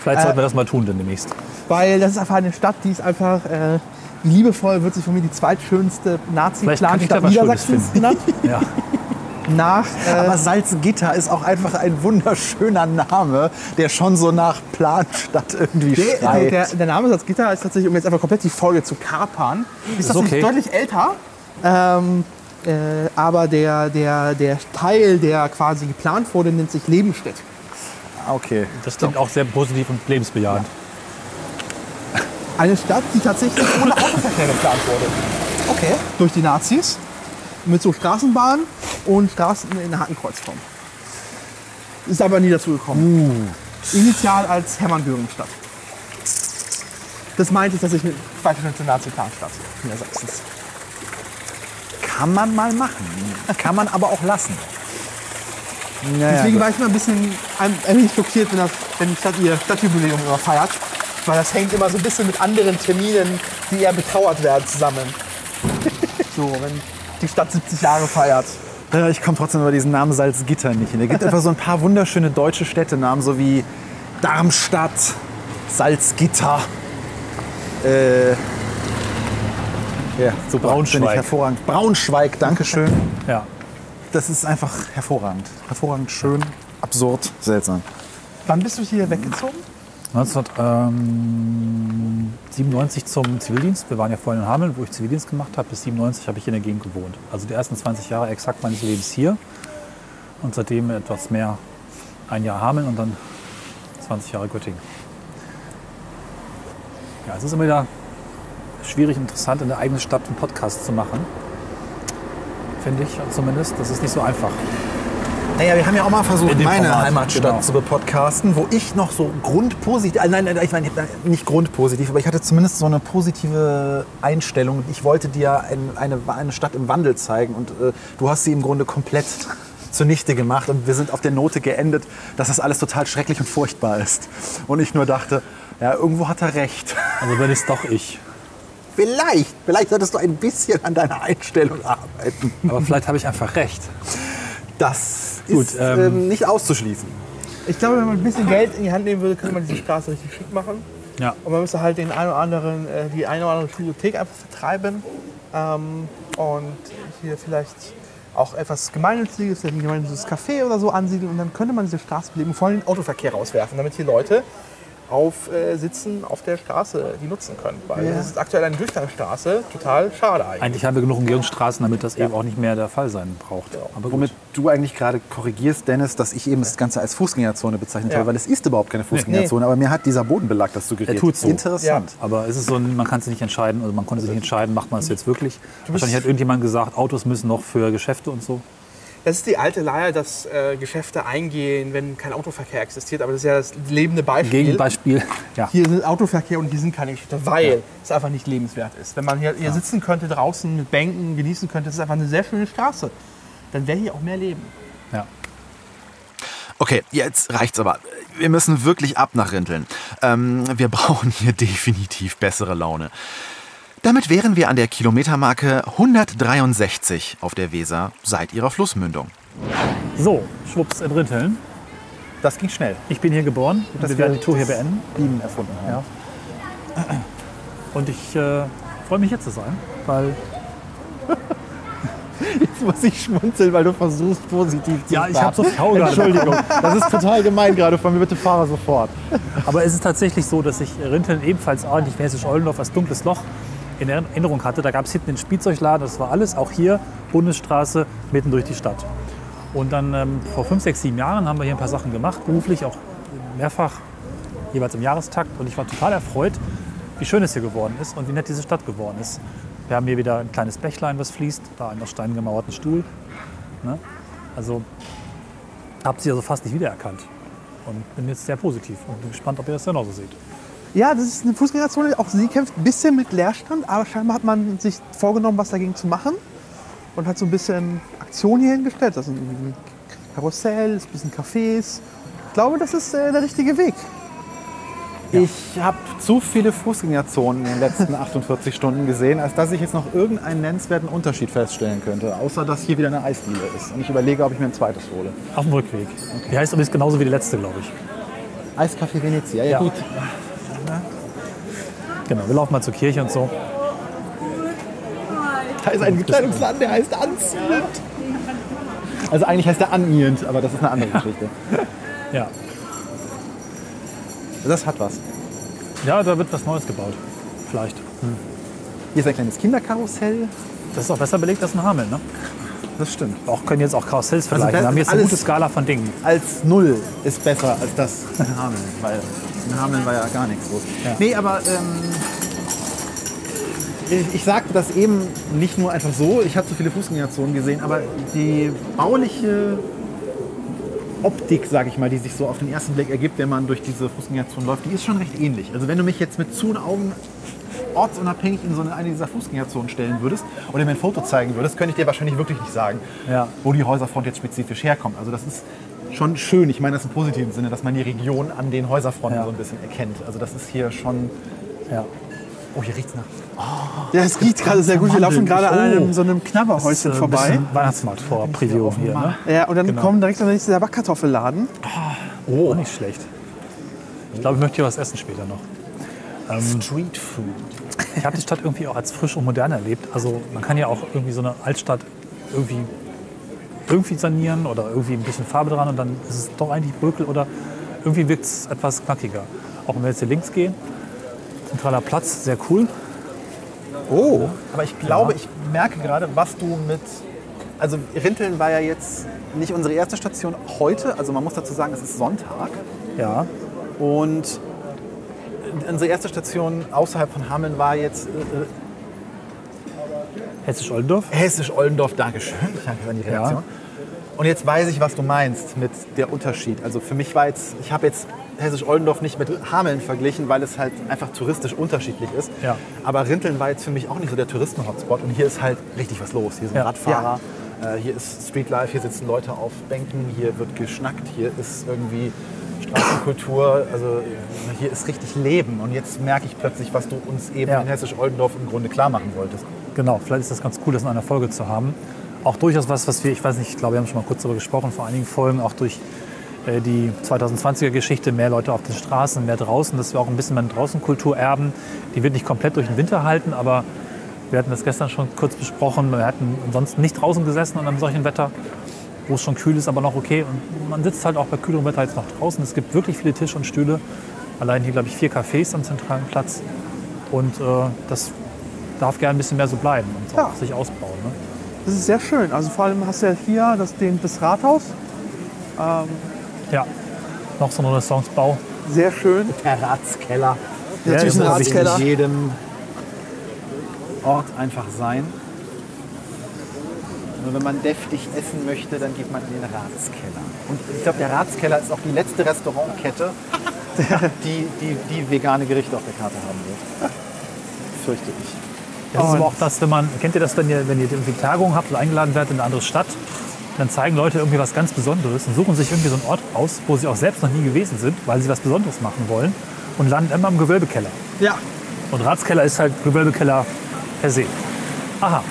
C: Vielleicht
E: Äh,
C: sollten wir das mal tun denn demnächst.
E: Weil das ist einfach eine Stadt, die ist einfach äh, liebevoll, wird sich von mir die zweitschönste Nazi-Planstadt Niedersachsens genannt. (laughs)
C: Ja.
E: Nach, äh,
D: Aber Salzgitter ist auch einfach ein wunderschöner Name, der schon so nach Planstadt irgendwie
E: Der,
D: schreit.
E: der, der Name Salzgitter ist tatsächlich, um jetzt einfach komplett die Folge zu kapern, ist,
C: Ist
E: tatsächlich
C: okay.
E: deutlich älter. Ähm, äh, aber der, der, der Teil, der quasi geplant wurde, nennt sich Lebenstedt.
D: okay.
C: Das klingt auch sehr positiv und lebensbejahend.
E: Eine Stadt, die tatsächlich (laughs) ohne Autoverkehr geplant wurde.
D: Okay.
E: Durch die Nazis. Mit so Straßenbahnen und Straßen in Hakenkreuzform. Ist aber nie dazu gekommen. Initial als Hermann Göring-Stadt. Das meinte ich, dass ich eine zweitschönste Nazi-Planstadt Niedersachsens.
D: Kann man mal machen. Kann man aber auch lassen. Naja,
E: Deswegen
D: gut.
E: war ich immer ein bisschen wenig schockiert, wenn, das, wenn die Stadt ihr Stadtjubiläum immer feiert. Weil das hängt immer so ein bisschen mit anderen Terminen, die eher betrauert werden, zusammen. (laughs) so, wenn die Stadt 70 Jahre feiert.
D: Ja, ich komme trotzdem über diesen Namen Salzgitter nicht hin. Es gibt (laughs) einfach so ein paar wunderschöne deutsche Städtenamen, so wie Darmstadt, Salzgitter. Äh, ja, so
C: Braunschweig.
D: finde ich hervorragend. Braunschweig, Dankeschön.
C: Ja.
D: Das ist einfach hervorragend. Hervorragend, schön, absurd, seltsam.
E: Wann bist du hier weggezogen?
C: 1997 zum Zivildienst. Wir waren ja vorhin in Hameln, wo ich Zivildienst gemacht habe. Bis 97 habe ich in der Gegend gewohnt. Also die ersten 20 Jahre exakt meines Lebens hier. Und seitdem etwas mehr ein Jahr Hameln und dann 20 Jahre Göttingen. Ja, es ist immer wieder schwierig und interessant, in der eigenen Stadt einen Podcast zu machen. Finde ich zumindest. Das ist nicht so einfach.
D: Naja, wir haben ja auch mal versucht, meine
C: Format,
D: Heimatstadt
C: genau.
D: zu bepodcasten, wo ich noch so grundpositiv, äh, nein, nein, ich meine nicht grundpositiv, aber ich hatte zumindest so eine positive Einstellung. Ich wollte dir ein, eine, eine Stadt im Wandel zeigen und äh, du hast sie im Grunde komplett zunichte gemacht und wir sind auf der Note geendet, dass das alles total schrecklich und furchtbar ist. Und ich nur dachte, ja, irgendwo hat er recht.
C: Also bin es doch ich.
D: Vielleicht, vielleicht solltest du ein bisschen an deiner Einstellung arbeiten.
C: Aber vielleicht habe ich einfach recht.
D: Das
C: Gut,
D: ist
C: ähm,
D: ähm, nicht auszuschließen.
E: Ich glaube, wenn man ein bisschen Geld in die Hand nehmen würde, könnte man diese Straße richtig schick machen.
C: Ja.
E: Und man müsste halt den einen oder anderen, äh, die eine oder andere Bibliothek einfach vertreiben. Ähm, und hier vielleicht auch etwas Gemeinnütziges, ein gemeinnütziges Café oder so ansiedeln. Und dann könnte man diese Straße beleben und vor allem den Autoverkehr rauswerfen, damit hier Leute auf äh, sitzen auf der Straße, die nutzen können. Weil Ja. das ist aktuell eine Durchgangsstraße, total schade eigentlich.
C: Eigentlich haben wir genug Umgehungsstraßen, damit das eben auch nicht mehr der Fall sein braucht. Aber gut.
D: Womit du eigentlich gerade korrigierst, Dennis, dass ich eben das Ganze als Fußgängerzone bezeichnet
E: Ja.
D: habe, weil es ist überhaupt keine Fußgängerzone, aber mir hat dieser Bodenbelag das suggeriert.
C: Er tut's so.
D: Interessant.
C: Aber es ist so, ein- man kann es nicht entscheiden, also man konnte sich nicht entscheiden, macht man es jetzt wirklich. Wahrscheinlich hat irgendjemand gesagt, Autos müssen noch für Geschäfte und so.
E: Das ist die alte Leier, dass äh, Geschäfte eingehen, wenn kein Autoverkehr existiert. Aber das ist ja das lebende Beispiel.
C: Gegenbeispiel, ja.
E: Hier sind Autoverkehr und hier sind keine Geschäfte, weil es einfach nicht lebenswert ist. Wenn man hier, hier sitzen könnte draußen mit Bänken, genießen könnte, das ist einfach eine sehr schöne Straße. Dann wäre hier auch mehr Leben.
C: ja.
B: Okay, jetzt reicht's aber. Wir müssen wirklich ab nach Rinteln. Ähm, wir (laughs) brauchen hier definitiv bessere Laune. Damit wären wir an der Kilometermarke 163 auf der Weser seit ihrer Flussmündung.
C: So, schwupps in Rinteln.
D: Das ging schnell.
C: Ich bin hier geboren und wir werden die Tour hier beenden.
D: Bienen erfunden haben.
C: Ja. Und ich äh, freue mich hier zu sein, weil (laughs)
D: Jetzt muss ich schmunzeln, weil du versuchst, positiv zu
C: Ja, ich hab so faul gerade.
D: Entschuldigung, das ist total gemein gerade von mir. Bitte fahre sofort.
C: Aber es ist tatsächlich so, dass ich Rinteln ebenfalls ordentlich wie Hessisch-Oldendorf als dunkles Loch in Erinnerung hatte. Da gab es hinten den Spielzeugladen, das war alles, auch hier Bundesstraße, mitten durch die Stadt. Und dann ähm, vor fünf, sechs, sieben Jahren haben wir hier ein paar Sachen gemacht, beruflich, auch mehrfach, jeweils im Jahrestakt. Und ich war total erfreut, wie schön es hier geworden ist und wie nett diese Stadt geworden ist. Wir haben hier wieder ein kleines Bächlein, was fließt, da einen aus Stein gemauerten Stuhl. Ne? Also habt sie also fast nicht wiedererkannt. Und bin jetzt sehr positiv und bin gespannt, ob ihr das genauso seht.
E: Ja, das ist eine Fußgängerzone. Auch sie kämpft ein bisschen mit Leerstand, aber scheinbar hat man sich vorgenommen, was dagegen zu machen. Und hat so ein bisschen Aktion hier hingestellt. Das sind irgendwie Karussells, ein bisschen Cafés. Ich glaube, das ist äh, der richtige Weg.
D: Ich habe zu viele Fußgängerzonen in den letzten (laughs) 48 Stunden gesehen, als dass ich jetzt noch irgendeinen nennenswerten Unterschied feststellen könnte. Außer, dass hier wieder eine Eisdiele ist. Und ich überlege, ob ich mir ein zweites hole.
C: Auf dem Rückweg. Die heißt übrigens genauso wie die letzte, glaube ich.
D: Eiscafé Venezia, ja,
C: Ja.
D: gut.
C: Genau, wir laufen mal zur Kirche und so.
D: Da ist ein Bekleidungsladen, der heißt Anziehend. Also eigentlich heißt der Anniehend, aber das ist eine andere Geschichte. (laughs)
C: Ja.
D: Das hat was.
C: ja, da wird was Neues gebaut. Vielleicht.
D: Hier ist ein kleines Kinderkarussell.
C: Das ist auch besser belegt als in Hameln. Ne?
D: Das stimmt.
C: Auch können jetzt auch Karussells vergleichen.
D: das
C: wir haben jetzt eine gute Skala von Dingen.
D: Als Null ist besser als das in Hameln, weil in Hameln war ja gar nichts los.
C: Ja.
D: Nee, aber ähm, ich, ich sagte das eben nicht nur einfach so, ich habe so viele Fußgängerzonen gesehen, aber die bauliche Optik, sage ich mal, die sich so auf den ersten Blick ergibt, wenn man durch diese Fußgängerzone läuft, die ist schon recht ähnlich. Also wenn du mich jetzt mit zu Augen ortsunabhängig in so eine, eine dieser Fußgängerzonen stellen würdest oder mir ein Foto zeigen würdest, könnte ich dir wahrscheinlich wirklich nicht sagen,
C: Ja.
D: wo die Häuserfront jetzt spezifisch herkommt. Also das ist schon schön. Ich meine das im positiven Sinne, dass man die Region an den Häuserfronten
C: Ja.
D: so ein bisschen erkennt. Also das ist hier schon...
C: Ja.
D: Oh, hier riecht's nach...
E: Ja, es riecht gerade sehr gut. Wir laufen gerade an einem, so einem Knabberhäuschen
C: Das ist, äh, ein
E: vorbei.
C: bisschen Weihnachtsmarkt vor Preview hier. Ne?
E: Ja, und dann
C: Genau.
E: kommen direkt der nächste der Backkartoffelladen.
C: Oh, nicht schlecht. Ich glaube, ich möchte hier was essen später noch. Ähm,
D: Street Food.
C: Ich habe die Stadt irgendwie auch als frisch und modern erlebt. Also man kann ja auch irgendwie so eine Altstadt irgendwie, irgendwie sanieren oder irgendwie ein bisschen Farbe dran und dann ist es doch eigentlich Brökel oder irgendwie wirkt es etwas knackiger. Auch wenn wir jetzt hier links gehen, zentraler Platz, sehr cool.
D: Oh, aber ich glaube, ich merke gerade, was du mit... Also Rinteln war ja jetzt nicht unsere erste Station heute. Also man muss dazu sagen, es ist Sonntag.
C: Ja,
D: Und unsere erste Station außerhalb von Hameln war jetzt äh,
C: Hessisch-Oldendorf.
D: Hessisch-Oldendorf. Dankeschön. (laughs) Danke an die Reaktion. Und jetzt weiß ich, was du meinst mit der Unterschied. Also für mich war jetzt, ich habe jetzt Hessisch-Oldendorf nicht mit Hameln verglichen, weil es halt einfach touristisch unterschiedlich ist.
C: Ja.
D: Aber Rinteln war jetzt für mich auch nicht so der Touristen-Hotspot. Und hier ist halt richtig was los. Hier sind
C: Ja.
D: Radfahrer, äh, hier ist Streetlife, hier sitzen Leute auf Bänken, hier wird geschnackt, hier ist irgendwie Straßenkultur, also hier ist richtig Leben. Und jetzt merke ich plötzlich, was du uns eben
C: Ja.
D: in Hessisch-Oldendorf im Grunde klar machen wolltest.
C: Genau, vielleicht ist das ganz cool, das in einer Folge zu haben. Auch durchaus was, was wir, ich weiß nicht, ich glaube, wir haben schon mal kurz darüber gesprochen, vor einigen Folgen, auch durch äh, die 2020er Geschichte, mehr Leute auf den Straßen, mehr draußen, dass wir auch ein bisschen mehr Draußenkultur erben. Die wird nicht komplett durch den Winter halten, aber wir hatten das gestern schon kurz besprochen. Wir hatten ansonsten nicht draußen gesessen an einem solchen Wetter, wo es schon kühl ist, aber noch okay. Und man sitzt halt auch bei kühlerem Wetter jetzt noch draußen. Es gibt wirklich viele Tische und Stühle. Allein hier, glaube ich, vier Cafés am zentralen Platz. Und äh, das darf gerne ein bisschen mehr so bleiben und
E: Ja.
C: sich ausbauen. Ne?
E: Das ist sehr schön. Also vor allem hast du ja hier das, den, das Rathaus.
C: Ja, noch so ein Renaissancebau.
E: Sehr schön.
D: Der Ratskeller.
C: Ja,
E: Natürlich
C: ist
E: ein Ratskeller.
D: In jedem Ort einfach sein. Nur wenn man deftig essen möchte, dann geht man in den Ratskeller. Und ich glaube, der Ratskeller ist auch die letzte Restaurantkette, (laughs) die, die, die vegane Gerichte auf der Karte haben wird. Fürchte ich.
C: Das ist
E: Und-
C: aber auch das, wenn man, kennt ihr das, wenn ihr, wenn ihr irgendwie Tagungen habt oder eingeladen werdet in eine andere Stadt, dann zeigen Leute irgendwie was ganz Besonderes und suchen sich irgendwie so einen Ort aus, wo sie auch selbst noch nie gewesen sind, weil sie was Besonderes machen wollen und landen immer im Gewölbekeller.
E: Ja.
C: Und Ratskeller ist halt Gewölbekeller per se. Aha,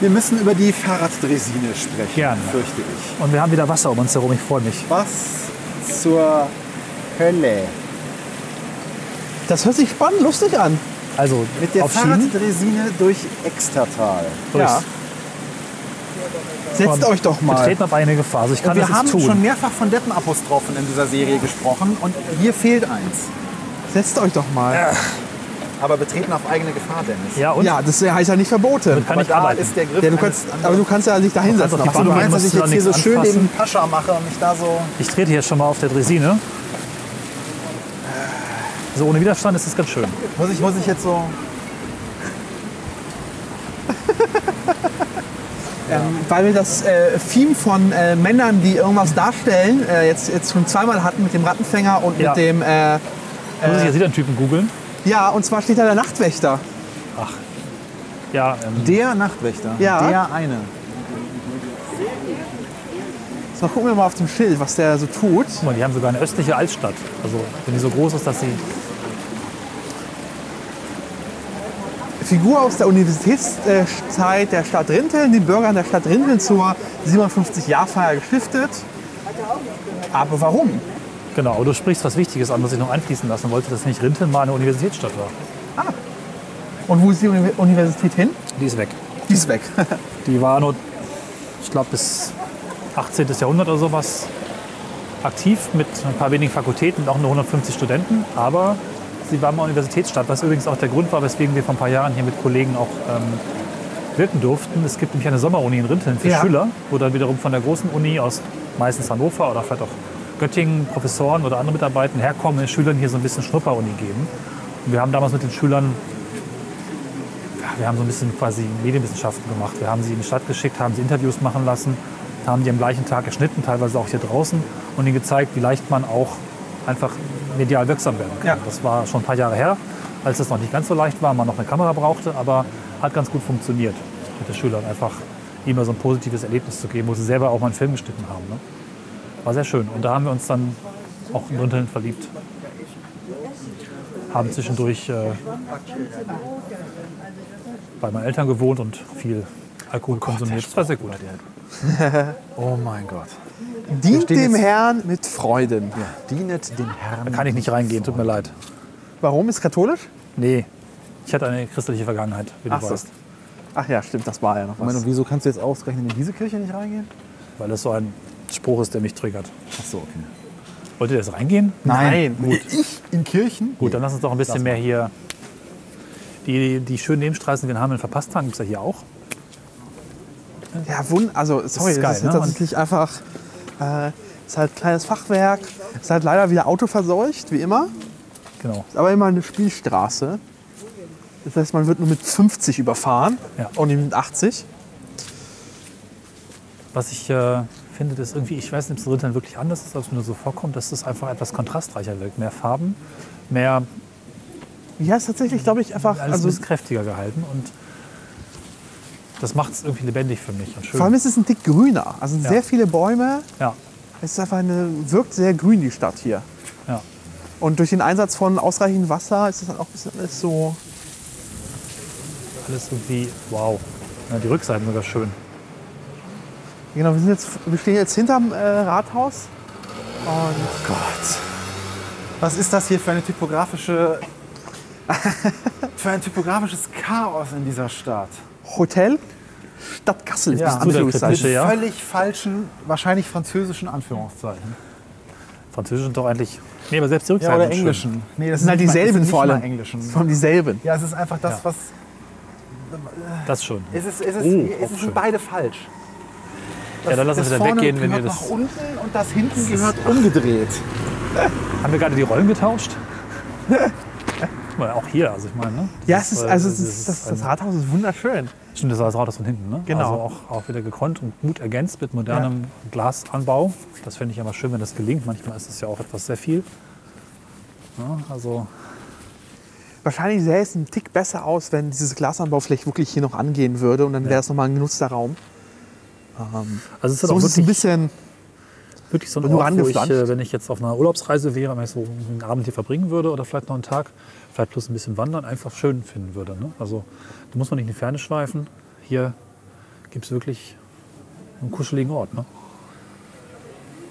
D: Wir müssen über die Fahrraddresine sprechen,
C: Gerne.
D: fürchte ich.
C: und wir haben wieder Wasser um uns herum, ich freue mich.
D: Was zur Hölle?
E: Das hört sich spannend, lustig an.
C: Also
D: Mit der
C: auf Schienen,
D: Fahrraddresine durch Extertal.
C: durchs,
E: Ja. Setzt euch doch mal.
C: treten auf eine Gefahr. Also ich kann
D: Und wir
C: das
D: haben
C: tun.
D: schon mehrfach von Deppenapostrophen in dieser Serie gesprochen und hier fehlt eins.
E: Setzt euch doch mal.
D: Aber betreten auf eigene Gefahr, Dennis.
C: ja, und
E: Ja, das heißt ja nicht verboten.
C: kann
D: Aber
C: ich
D: da
C: arbeiten.
D: ist der Griff
E: Ja, du kannst, aber du kannst ja nicht da hinsetzen. Ach
D: Ach, du meinst, dass ich jetzt hier so schön
C: anfassen.
D: den Pascha mache und mich da so...
C: Ich trete hier schon mal auf der Dresine. So ohne Widerstand ist es ganz schön.
D: Muss ich, muss ich jetzt so...
E: Ähm, weil wir das äh, Theme von äh, Männern, die irgendwas darstellen, äh, jetzt, jetzt schon zweimal hatten mit dem Rattenfänger und
C: Ja.
E: mit dem. Äh,
C: Muss ich jetzt wieder einen Typen googeln?
E: ja, und zwar steht da der Nachtwächter.
C: Ja, ähm,
D: Der Nachtwächter.
E: Ja.
D: Der eine.
E: So, gucken wir mal auf dem Schild, was der so tut.
C: guck mal, die haben sogar eine östliche Altstadt. Also wenn die so groß ist, dass sie...
E: Figur aus der Universitätszeit der Stadt Rinteln, den Bürgern der Stadt Rinteln zur 57-Jahrfeier gestiftet. Aber warum?
C: Genau, aber du sprichst was Wichtiges an, was ich noch einfließen lassen wollte, dass nicht Rinteln mal eine Universitätsstadt war.
E: Und wo ist die Uni- Universität hin?
C: Die ist weg.
E: Die ist weg. (laughs)
C: Die war nur, ich glaube, bis 18. Jahrhundert oder sowas aktiv mit ein paar wenigen Fakultäten und auch nur 150 Studenten. Aber sie war mal Universitätsstadt, was übrigens auch der Grund war, weswegen wir vor ein paar Jahren hier mit Kollegen auch ähm, wirken durften. Es gibt nämlich eine Sommeruni in Rinteln für
E: Ja.
C: Schüler, wo dann wiederum von der großen Uni aus meistens Hannover oder vielleicht auch Göttingen Professoren oder andere Mitarbeiter herkommen, den Schülern hier so ein bisschen Schnupperuni geben. Und wir haben damals mit den Schülern ja, wir haben so ein bisschen quasi Medienwissenschaften gemacht. Wir haben sie in die Stadt geschickt, haben sie Interviews machen lassen, haben die am gleichen Tag geschnitten, teilweise auch hier draußen und ihnen gezeigt, wie leicht man auch einfach medial wirksam werden kann.
E: Ja.
C: Das war schon ein paar Jahre her, als es noch nicht ganz so leicht war, man noch eine Kamera brauchte, aber hat ganz gut funktioniert mit den Schülern einfach immer so ein positives Erlebnis zu geben, wo sie selber auch mal einen Film geschnitten haben. Ne? War sehr schön. Und da haben wir uns dann auch in Rinteln verliebt. Haben zwischendurch äh, bei meinen Eltern gewohnt und viel Alkohol konsumiert. Das war sehr gut. (laughs)
D: Oh mein Gott.
E: Dient dem Herrn mit Freuden.
D: Dienet dem Herrn.
C: Da kann ich nicht reingehen, tut mir leid.
E: Warum? Ist katholisch?
C: Nee, ich hatte eine christliche Vergangenheit, wie du
E: Ach so.
C: weißt.
E: Ach ja, stimmt, das war ja noch was.
D: und wieso kannst du jetzt ausgerechnet in diese Kirche nicht reingehen?
C: Weil das so ein Spruch ist, der mich triggert.
D: Ach so, okay.
C: Wollt ihr jetzt reingehen?
E: Nein.
C: Gut.
D: Ich in Kirchen?
C: Gut, dann lass uns doch ein bisschen mehr hier. Die, die schönen Nebenstraßen, die wir in Hameln verpasst haben, gibt es ja hier auch.
E: Ja, wund also sorry,
C: ist
E: das
C: geil,
E: ist
C: ne?
E: tatsächlich einfach. Äh, ist halt ein kleines Fachwerk, ist halt leider wieder autoverseucht, wie immer.
C: Genau.
E: Ist aber immer eine Spielstraße. Das heißt, man wird nur mit 50 überfahren
C: Ja.
E: und nicht mit 80.
C: Was ich äh, finde, das irgendwie, ich weiß nicht, ob es Rittern wirklich anders ist, als mir so vorkommt, dass es einfach etwas kontrastreicher wirkt. Mehr Farben, mehr,
E: Ja, ist tatsächlich, glaube ich, einfach.
C: alles
E: Also,
C: kräftiger gehalten. Und das macht es irgendwie lebendig für mich und schön.
E: vor allem ist es ein Dick grüner. Also
C: Ja.
E: sehr viele Bäume.
C: ja.
E: Es ist einfach eine, wirkt sehr grün, die Stadt hier. Und durch den Einsatz von ausreichend Wasser ist das dann auch ein bisschen alles so.
C: Alles irgendwie, wow. Ja, die Rückseiten sogar schön.
E: Genau, wir, sind jetzt, wir stehen jetzt hinterm äh, Rathaus. Und
D: Gott. Was ist das hier für eine typografische. (laughs) für ein typografisches Chaos in dieser Stadt?
E: Hotel Stadt Kassel.
D: Ja,
E: Anführungszeichen.
C: kritische, ja.
D: Völlig falschen, wahrscheinlich französischen Anführungszeichen.
C: Französisch sind doch eigentlich. Nee, aber selbst die
D: Ja,
C: Rückseiten
D: oder
C: sind schön.
D: englischen. Nee,
E: Das sind halt
D: nicht mal-
E: dieselben
D: das sind
E: vor
D: nicht
E: allem.
D: mal englischen.
E: Das sind dieselben.
D: Ja, es ist einfach das,
C: Ja.
D: was.
C: Das schon.
D: Es ist, es ist,
C: Oh,
D: es sind
C: schön.
D: beide falsch.
C: Ja, dann lass uns
D: das
C: wieder weggehen, wenn ihr das.
D: nach unten und das hinten gehört umgedreht.
C: Haben wir gerade die Rollen getauscht? (laughs) Mal, auch hier, also ich meine, ne?
E: Ja, es ist,
C: äh,
E: also es ist, das, das
C: ein-
E: Rathaus ist wunderschön.
C: Stimmt, das war das Rathaus von hinten, ne?
E: Genau.
C: Also auch, auch wieder gekonnt und gut ergänzt mit modernem Glasanbau. Das finde ich aber schön, wenn das gelingt. Manchmal ist es ja auch etwas sehr viel. Ja, also
E: Wahrscheinlich sähe es einen Tick besser aus, wenn dieses Glasanbau vielleicht wirklich hier noch angehen würde und dann wäre es nochmal ein genutzter Raum.
C: Also es ist
E: So
C: auch
E: ist es ein bisschen.
C: Wirklich so ein Ort, wo ich, äh, wenn ich jetzt auf einer Urlaubsreise wäre, wenn ich so einen Abend hier verbringen würde oder vielleicht noch einen Tag, vielleicht plus ein bisschen wandern, einfach schön finden würde. Ne? Also da muss man nicht in die Ferne schweifen. Hier gibt es wirklich einen kuscheligen Ort. Ne?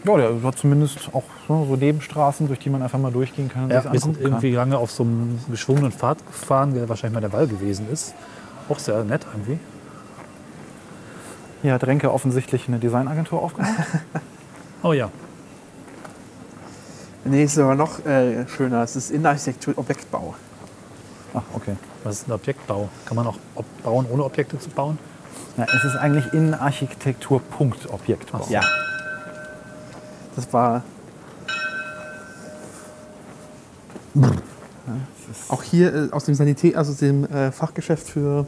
D: Ja, der hat zumindest auch so, Nebenstraßen, durch die man einfach mal durchgehen kann.
C: Ja, wir sind irgendwie lange auf so einem geschwungenen Pfad gefahren, der wahrscheinlich mal der Wall gewesen ist. Auch sehr nett irgendwie.
D: Hier hat Renke offensichtlich eine Designagentur aufgemacht. (laughs)
C: Oh ja,
E: Nee, es ist aber noch äh, schöner. Es ist Innenarchitektur, Objektbau.
D: Ach, okay.
C: was ist ein Objektbau? Kann man auch ob bauen, ohne Objekte zu bauen?
D: Ja, es ist eigentlich Innenarchitektur Punkt Objektbau.
E: Ja. Das war. Auch hier äh, aus dem Sanitär, also aus dem äh, Fachgeschäft für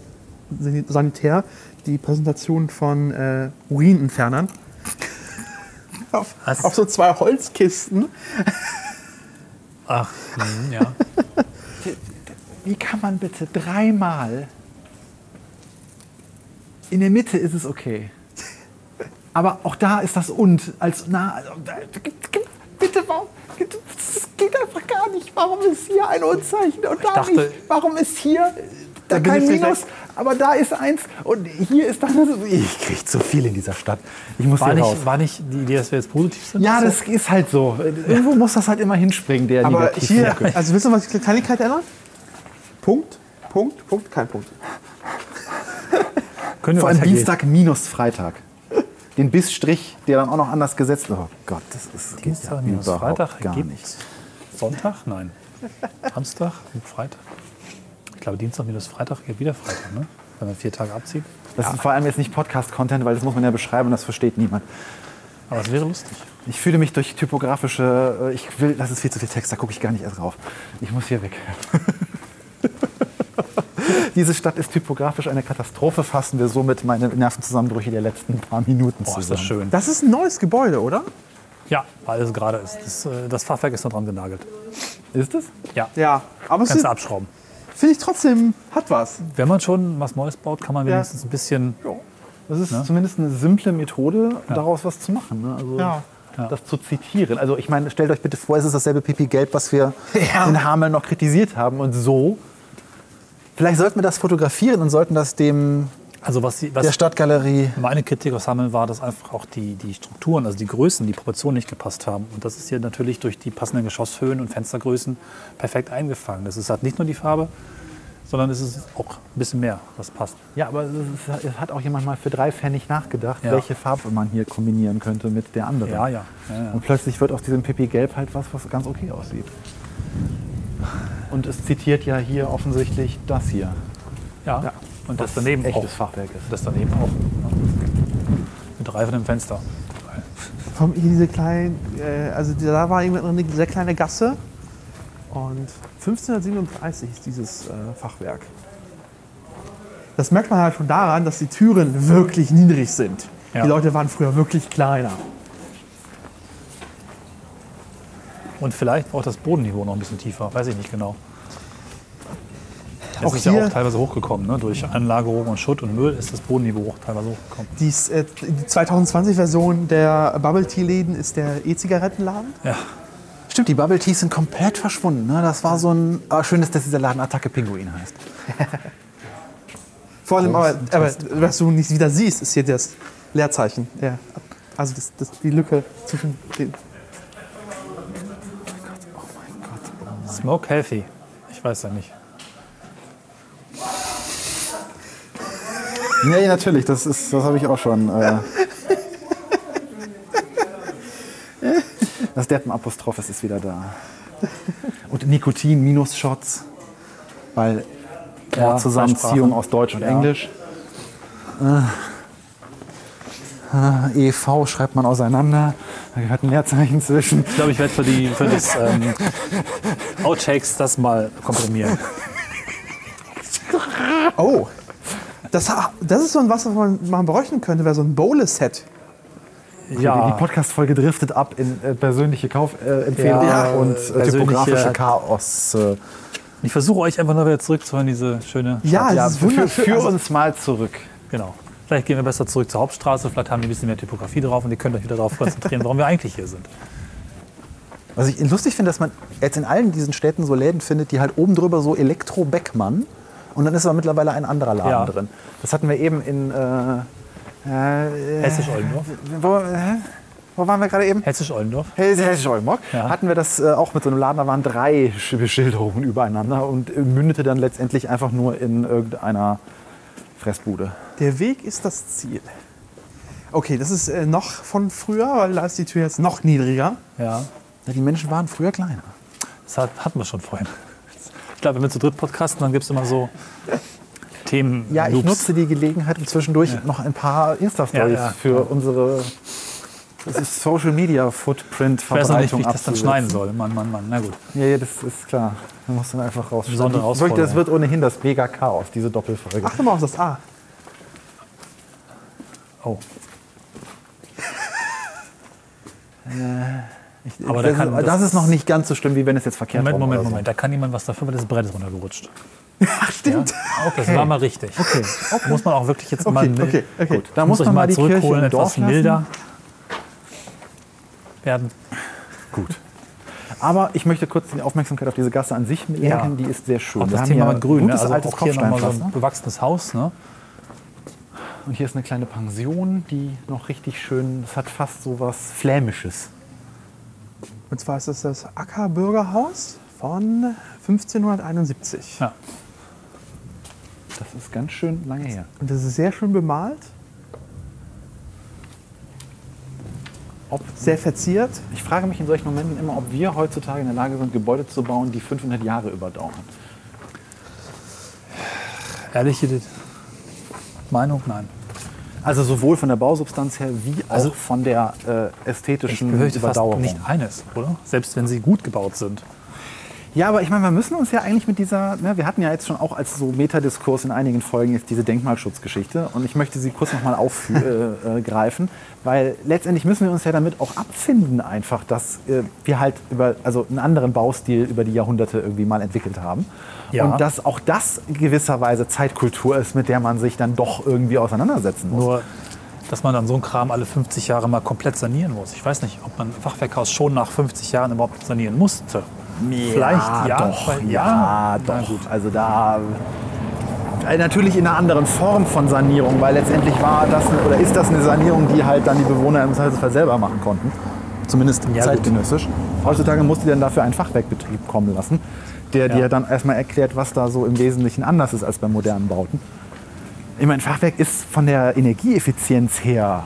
E: Sani- Sanitär, die Präsentation von äh, Urinentfernern. Auf, auf so zwei Holzkisten.
C: Ach, hm, ja.
D: Wie kann man bitte dreimal in der Mitte ist es okay. Aber auch da ist das und als na also, bitte warum das geht einfach gar nicht. Warum ist hier ein Unzeichen und da
C: dachte-
D: nicht? Warum ist hier da
E: bin
D: kein Minus, aber da ist eins und hier ist dann ich krieg zu viel in dieser Stadt. Ich muss
C: War
D: hier raus.
C: nicht, war nicht die Idee, dass wir jetzt positiv sind?
D: Ja, das ist halt so. Irgendwo muss das halt immer hinspringen, der
E: Aber hier, also willst du was die Kleinigkeit ändern? Punkt, Punkt, Punkt, kein Punkt. (laughs)
C: Können wir
D: Vor allem? Dienstag minus Freitag. Den Bissstrich, der dann auch noch anders gesetzt Oh Gott, das ist geht
C: Dienstag
D: ja
C: minus Freitag
D: gar nicht.
C: Sonntag? Nein. Samstag Freitag? Ich glaube, Dienstag minus Freitag ergibt wieder Freitag, ne? Wenn man vier Tage abzieht.
D: Das ist vor allem jetzt nicht Podcast-Content, weil das muss man ja beschreiben und das versteht niemand.
C: Aber es wäre lustig.
D: Ich fühle mich durch typografische, äh, ich will, das ist viel zu viel Text, da gucke ich gar nicht erst drauf. Ich muss hier weg. (laughs) Diese Stadt ist typografisch eine Katastrophe, fassen wir somit meine Nervenzusammenbrüche der letzten paar Minuten
C: Oh, ist
D: zusammen.
C: das schön.
E: Das ist ein neues Gebäude, oder?
C: Ja, weil es gerade ist. Das, äh, das Fachwerk ist noch dran genagelt.
D: Ist es?
C: Ja,
E: Ja, aber es
C: kannst
E: ist-
C: du abschrauben.
E: Finde ich trotzdem, hat was.
C: Wenn man schon was Neues baut, kann man
E: Ja.
C: wenigstens ein bisschen.
D: Das ist zumindest eine simple Methode, daraus was zu machen. Ne? Also
E: Ja.
D: das zu zitieren. Also ich meine, stellt euch bitte vor, es ist dasselbe Pipi Gelb, was wir
E: Ja.
D: in Hameln noch kritisiert haben. Und so, vielleicht sollten wir das fotografieren und sollten das dem
C: Also was, was
D: der Stadtgalerie.
C: meine Kritik aus Sammeln war, dass einfach auch die, die Strukturen, also die Größen, die Proportionen nicht gepasst haben. Und das ist hier natürlich durch die passenden Geschosshöhen und Fenstergrößen perfekt eingefangen. Das ist halt nicht nur die Farbe, sondern es ist auch ein bisschen mehr, was passt.
D: Ja, aber es, hat auch jemand mal für drei Pfennig nachgedacht,
C: Ja.
D: welche Farbe man hier kombinieren könnte mit der anderen.
C: Ja, ja. ja, ja.
D: Und plötzlich wird aus diesem Pipi Gelb halt was, was ganz okay aussieht. Und es zitiert ja hier offensichtlich das hier.
C: ja. Und das daneben
D: echtes
C: auch.
D: Fachwerk ist.
C: Das daneben auch. Mit reifendem Fenster.
E: Vom, hier diese kleinen, äh, also da war irgendwann eine sehr kleine Gasse. Und 1537 ist dieses äh, Fachwerk. Das merkt man halt schon daran, dass die Türen wirklich niedrig sind.
C: Ja.
E: Die Leute waren früher wirklich kleiner.
C: Und vielleicht braucht das Bodenniveau noch ein bisschen tiefer, weiß ich nicht genau. Es
E: Auch
C: ist ja
E: hier-
C: auch teilweise hochgekommen. Ne? Durch Anlagerung und Schutt und Müll ist das Bodenniveau auch teilweise hochgekommen.
E: Dies, äh, die 2020-Version der Bubble Tea Läden ist der E-Zigarettenladen.
C: Ja,
D: Stimmt, die Bubble Teas sind komplett verschwunden. Ne? Das war so ein. Ah, schön ist, dass dieser Laden Attacke Pinguin heißt. (laughs)
E: Vor allem, aber, aber was du nicht wieder siehst, ist hier das Leerzeichen. Ja. Also das, das, die Lücke zwischen den.
C: Smoke healthy. Ich weiß ja nicht.
D: Nee, natürlich, das, ist- das habe ich auch schon. Äh (laughs) das Deppenapostroph ist wieder da. Und Nikotin-Minus-Shots, weil
C: Ja,
D: Zusammenziehung aus Deutsch und
C: Ja.
D: Englisch. Äh, äh, EV schreibt man auseinander. Da gehört ein Leerzeichen zwischen.
C: Ich glaube, ich werde für, die, für das (laughs) ähm, Outtakes das mal komprimieren.
E: Oh! Das, das ist so ein was, was man, man bräuchten könnte, wäre so ein Bowle-Set.
D: Die
C: Ja,
D: Podcast-Folge driftet ab in äh, persönliche Kaufempfehlungen
C: Ja,
D: und äh,
C: persönliche-
D: typografische Chaos. Äh,
C: ich versuche euch einfach nur wieder zurückzuhören, diese schöne.
E: Ja,
D: ja,
E: es ist
D: für,
E: wunderschön.
D: für
E: Also,
D: uns mal zurück.
C: Genau. Vielleicht gehen wir besser zurück zur Hauptstraße, vielleicht haben die ein bisschen mehr Typografie drauf und ihr könnt euch wieder darauf konzentrieren, warum wir eigentlich hier sind.
D: Was ich lustig finde, dass man jetzt in allen diesen Städten so Läden findet, die halt oben drüber so Elektro Beckmann und dann ist aber mittlerweile ein anderer Laden
C: Ja.
D: drin. Das hatten wir eben in äh, äh,
C: Hessisch-Oldendorf.
D: Wo, hä? wo waren wir gerade eben?
C: Hessisch-Oldendorf.
D: Hessisch Oldenburg.
C: Ja.
D: Hatten wir das äh, auch mit so einem Laden, da waren drei Sch- Beschilderungen übereinander und äh, mündete dann letztendlich einfach nur in irgendeiner Fressbude.
E: der Weg ist das Ziel. Okay, das ist äh, noch von früher, weil da ist die Tür jetzt noch niedriger.
C: Ja,
D: Ja, die Menschen waren früher kleiner.
C: das hat, hatten wir schon vorhin. Ich glaube, wenn wir zu dritt podcasten, dann gibt es immer so Themen.
D: Ja, ich nutze die Gelegenheit, um zwischendurch noch ein paar Insta-Stories
C: Ja, ja.
D: für unsere das ist Social Media Footprint
C: Ich weiß noch nicht, wie ich
D: Verbreitung
C: das dann schneiden soll. Mann, Mann, Mann. Na gut.
D: Ja, ja, das ist klar. Da musst du dann einfach raus.
C: Besondere
D: Ich fürchte, das wird ohnehin das mega Chaos, diese Doppelfolge.
E: Achte mal auf das A.
C: Oh. (laughs)
D: Ich-
C: aber
D: das,
C: da kann-
D: das,
C: das
D: ist noch nicht ganz so schlimm, wie wenn es jetzt verkehrt
C: Moment, Moment,
D: oder so.
C: Moment. Da kann jemand was dafür, weil das Brett ist runtergerutscht. (laughs)
E: Ach, stimmt.
C: Ja? Das war mal richtig.
D: Okay.
C: Muss man auch wirklich jetzt mal,
E: Okay, okay, okay.
D: Gut, da
C: muss
D: muss man
C: mal
D: mal die Kirche
C: zurückholen,
D: Dorf
C: etwas milder (laughs) werden.
D: Gut. Aber ich möchte kurz die Aufmerksamkeit auf diese Gasse an sich lenken.
C: Ja.
D: Die ist sehr schön.
C: Auch das Thema mit Grün. Ne?
D: Gutes
C: Also
D: altes
C: auch hier nochmal so ein bewachsenes Haus. Ne?
D: Und hier ist eine kleine Pension, die noch richtig schön, es hat fast so was Flämisches.
E: Und zwar ist das das Ackerbürgerhaus von 1571.
C: Ja.
D: Das ist ganz schön lange her.
E: Und das ist sehr schön bemalt,
D: Ob,
E: sehr verziert.
D: ich frage mich in solchen Momenten immer, ob wir heutzutage in der Lage sind, Gebäude zu bauen, die 500 Jahre überdauern.
C: Ehrliche Meinung? Nein.
D: Also sowohl von der Bausubstanz her wie auch
C: Also-
D: von der äh,
C: Ich
D: ästhetischen
C: fast
D: Überdauerung.
C: nicht eines, oder? Selbst wenn sie gut gebaut sind.
D: Ja, aber ich meine, wir müssen uns ja eigentlich mit dieser, ne, wir hatten ja jetzt schon auch als so Metadiskurs in einigen Folgen jetzt diese Denkmalschutzgeschichte und ich möchte sie kurz nochmal aufgreifen, (laughs) äh, äh, weil letztendlich müssen wir uns ja damit auch abfinden einfach, dass äh, wir halt über, also einen anderen Baustil über die Jahrhunderte irgendwie mal entwickelt haben
C: Ja.
D: und dass auch das gewisserweise Zeitkultur ist, mit der man sich dann doch irgendwie auseinandersetzen muss.
C: Nur, dass man dann so einen Kram alle 50 Jahre mal komplett sanieren muss. Ich weiß nicht, ob man ein Fachwerkhaus schon nach 50 Jahren überhaupt sanieren musste. Vielleicht ja.
D: doch,
C: weil-
D: ja,
C: Na
D: doch.
C: gut.
D: Also da äh, natürlich in einer anderen Form von Sanierung, weil letztendlich war das oder ist das eine Sanierung, die halt dann die Bewohner im Zweifelsfall selber machen konnten. Zumindest
C: Ja,
D: zeitgenössisch. Heutzutage musst du dann dafür einen Fachwerkbetrieb kommen lassen, der
C: Ja.
D: dir dann erstmal erklärt, was da so im Wesentlichen anders ist als bei modernen Bauten. Ich meine, Fachwerk ist von der Energieeffizienz her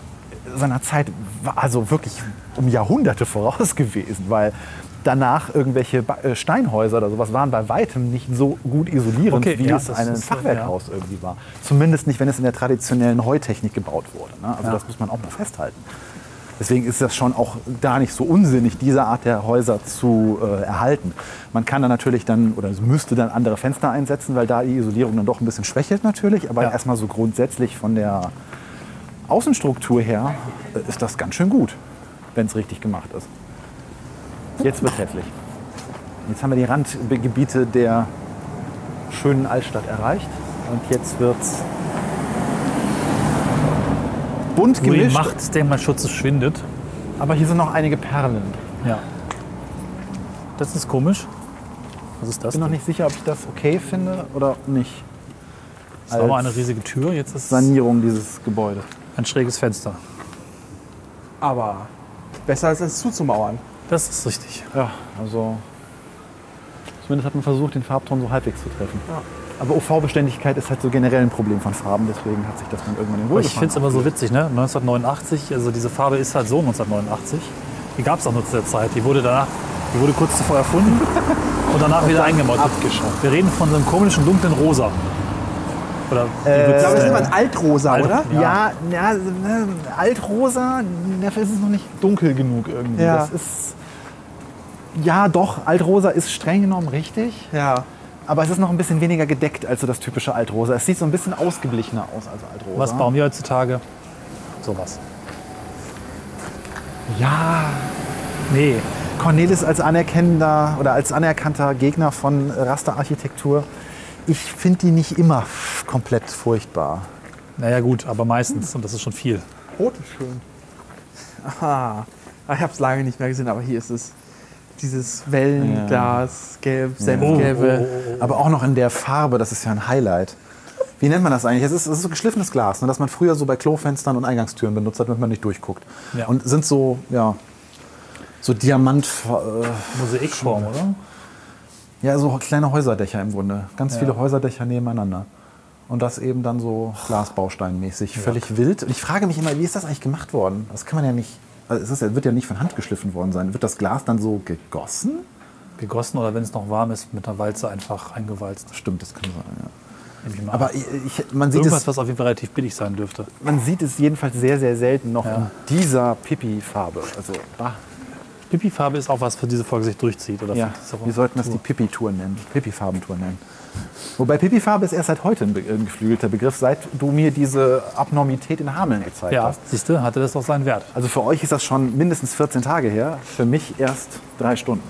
D: seiner Zeit also wirklich um Jahrhunderte voraus (laughs) gewesen, weil danach irgendwelche äh, Steinhäuser oder sowas waren bei weitem nicht so gut isolierend,
C: Okay,
D: wie
C: ja,
D: es
C: das
D: ein
C: äh,
D: Fachwerkhaus irgendwie war. Zumindest nicht, wenn es in der traditionellen Heutechnik gebaut wurde. Ne? Also
C: Ja.
D: das muss man auch mal festhalten. Deswegen ist das schon auch gar nicht so unsinnig, diese Art der Häuser zu äh, erhalten. Man kann da natürlich dann oder müsste dann andere Fenster einsetzen, weil da die Isolierung dann doch ein bisschen schwächelt natürlich. Aber
C: Ja.
D: erstmal so grundsätzlich von der Außenstruktur her äh, ist das ganz schön gut, wenn es richtig gemacht ist. Jetzt wird hässlich. Jetzt haben wir die Randgebiete der schönen Altstadt erreicht und jetzt wird's bunt
C: Wo die
D: gemischt.
C: Macht des Denkmalschutzes schwindet.
D: Aber hier sind noch einige Perlen.
C: Ja. Das ist komisch. Was ist das?
D: Ich bin noch nicht sicher, ob ich das okay finde oder nicht.
C: Das war mal eine riesige Tür, jetzt ist
D: Sanierung dieses Gebäudes.
C: ein schräges Fenster.
E: Aber besser als es zuzumauern.
C: Das ist richtig.
D: Ja, also zumindest hat man versucht, den Farbton so halbwegs zu treffen. Aber UV-Beständigkeit ist halt so generell ein Problem von Farben, deswegen hat sich das dann irgendwann in Ruhe
C: ich finde es immer so witzig, ne? 1989, also diese Farbe ist halt so 1989. Die gab es auch nur zu der Zeit. Die wurde danach, die wurde kurz zuvor erfunden (laughs) und danach wieder eingemottet.
D: abgeschafft.
C: Wir reden von so einem komischen dunklen Rosa. Oder wie
D: Äh,
E: Ich glaube, das immer ein Altrosa,
C: Alt-
E: oder?
C: Ja.
D: Ja, ja, ne, altrosa, dafür ist es noch nicht dunkel genug irgendwie.
E: Ja.
D: Das ist ja doch, altrosa ist streng genommen richtig,
E: Ja.
D: aber es ist noch ein bisschen weniger gedeckt als so das typische altrosa. Es sieht so ein bisschen ausgeglichener aus als altrosa.
C: Was bauen wir heutzutage? Sowas.
D: Ja,
C: Nee,
D: Cornelis als anerkennender oder als anerkannter Gegner von Rasterarchitektur. Ich finde die nicht immer komplett furchtbar.
C: naja gut, aber meistens und das ist schon viel.
E: Rot ist schön. Aha. Ah, Ich habe es lange nicht mehr gesehen, aber hier ist es. Dieses Wellenglas, gelb, senfgelbe.
D: Aber auch noch in der Farbe, das ist ja ein Highlight. Wie nennt man das eigentlich? Es ist, es ist so geschliffenes Glas, ne, das man früher so bei Klofenstern und Eingangstüren benutzt hat, damit man nicht durchguckt.
C: Ja.
D: Und sind so, ja, so Diamant, äh,
C: Mosaikform, oder?
D: Ja, so kleine Häuserdächer im Grunde. Ganz
C: Ja.
D: viele Häuserdächer nebeneinander. Und das eben dann so Glasbausteinmäßig. Völlig wild. Und ich frage mich immer, wie ist das eigentlich gemacht worden? Das kann man ja nicht, also es ist, ja- wird ja nicht von Hand geschliffen worden sein. Wird das Glas dann so gegossen?
C: Gegossen oder wenn es noch warm ist, mit einer Walze einfach eingewalzt.
D: Stimmt, das kann sein, ja. Aber ich, ich, man sieht
C: Irgendwas,
D: es
C: was auf jeden Fall relativ billig sein dürfte.
D: Man sieht es jedenfalls sehr, sehr selten noch
C: Ja.
D: in dieser Pipi-Farbe. Also, ah,
C: Pipi-Farbe ist auch was, für diese Folge sich durchzieht. Oder
D: ja, wir sollten das die Pipi-Tour nennen, Pipi-Farbentour nennen. Wobei Pipi-Farbe ist erst seit heute ein, ein geflügelter Begriff, seit du mir diese Abnormität in Hameln gezeigt
C: Ja,
D: hast.
C: siehst du, hatte das doch seinen Wert.
D: Also für euch ist das schon mindestens 14 Tage her, für mich erst drei Stunden,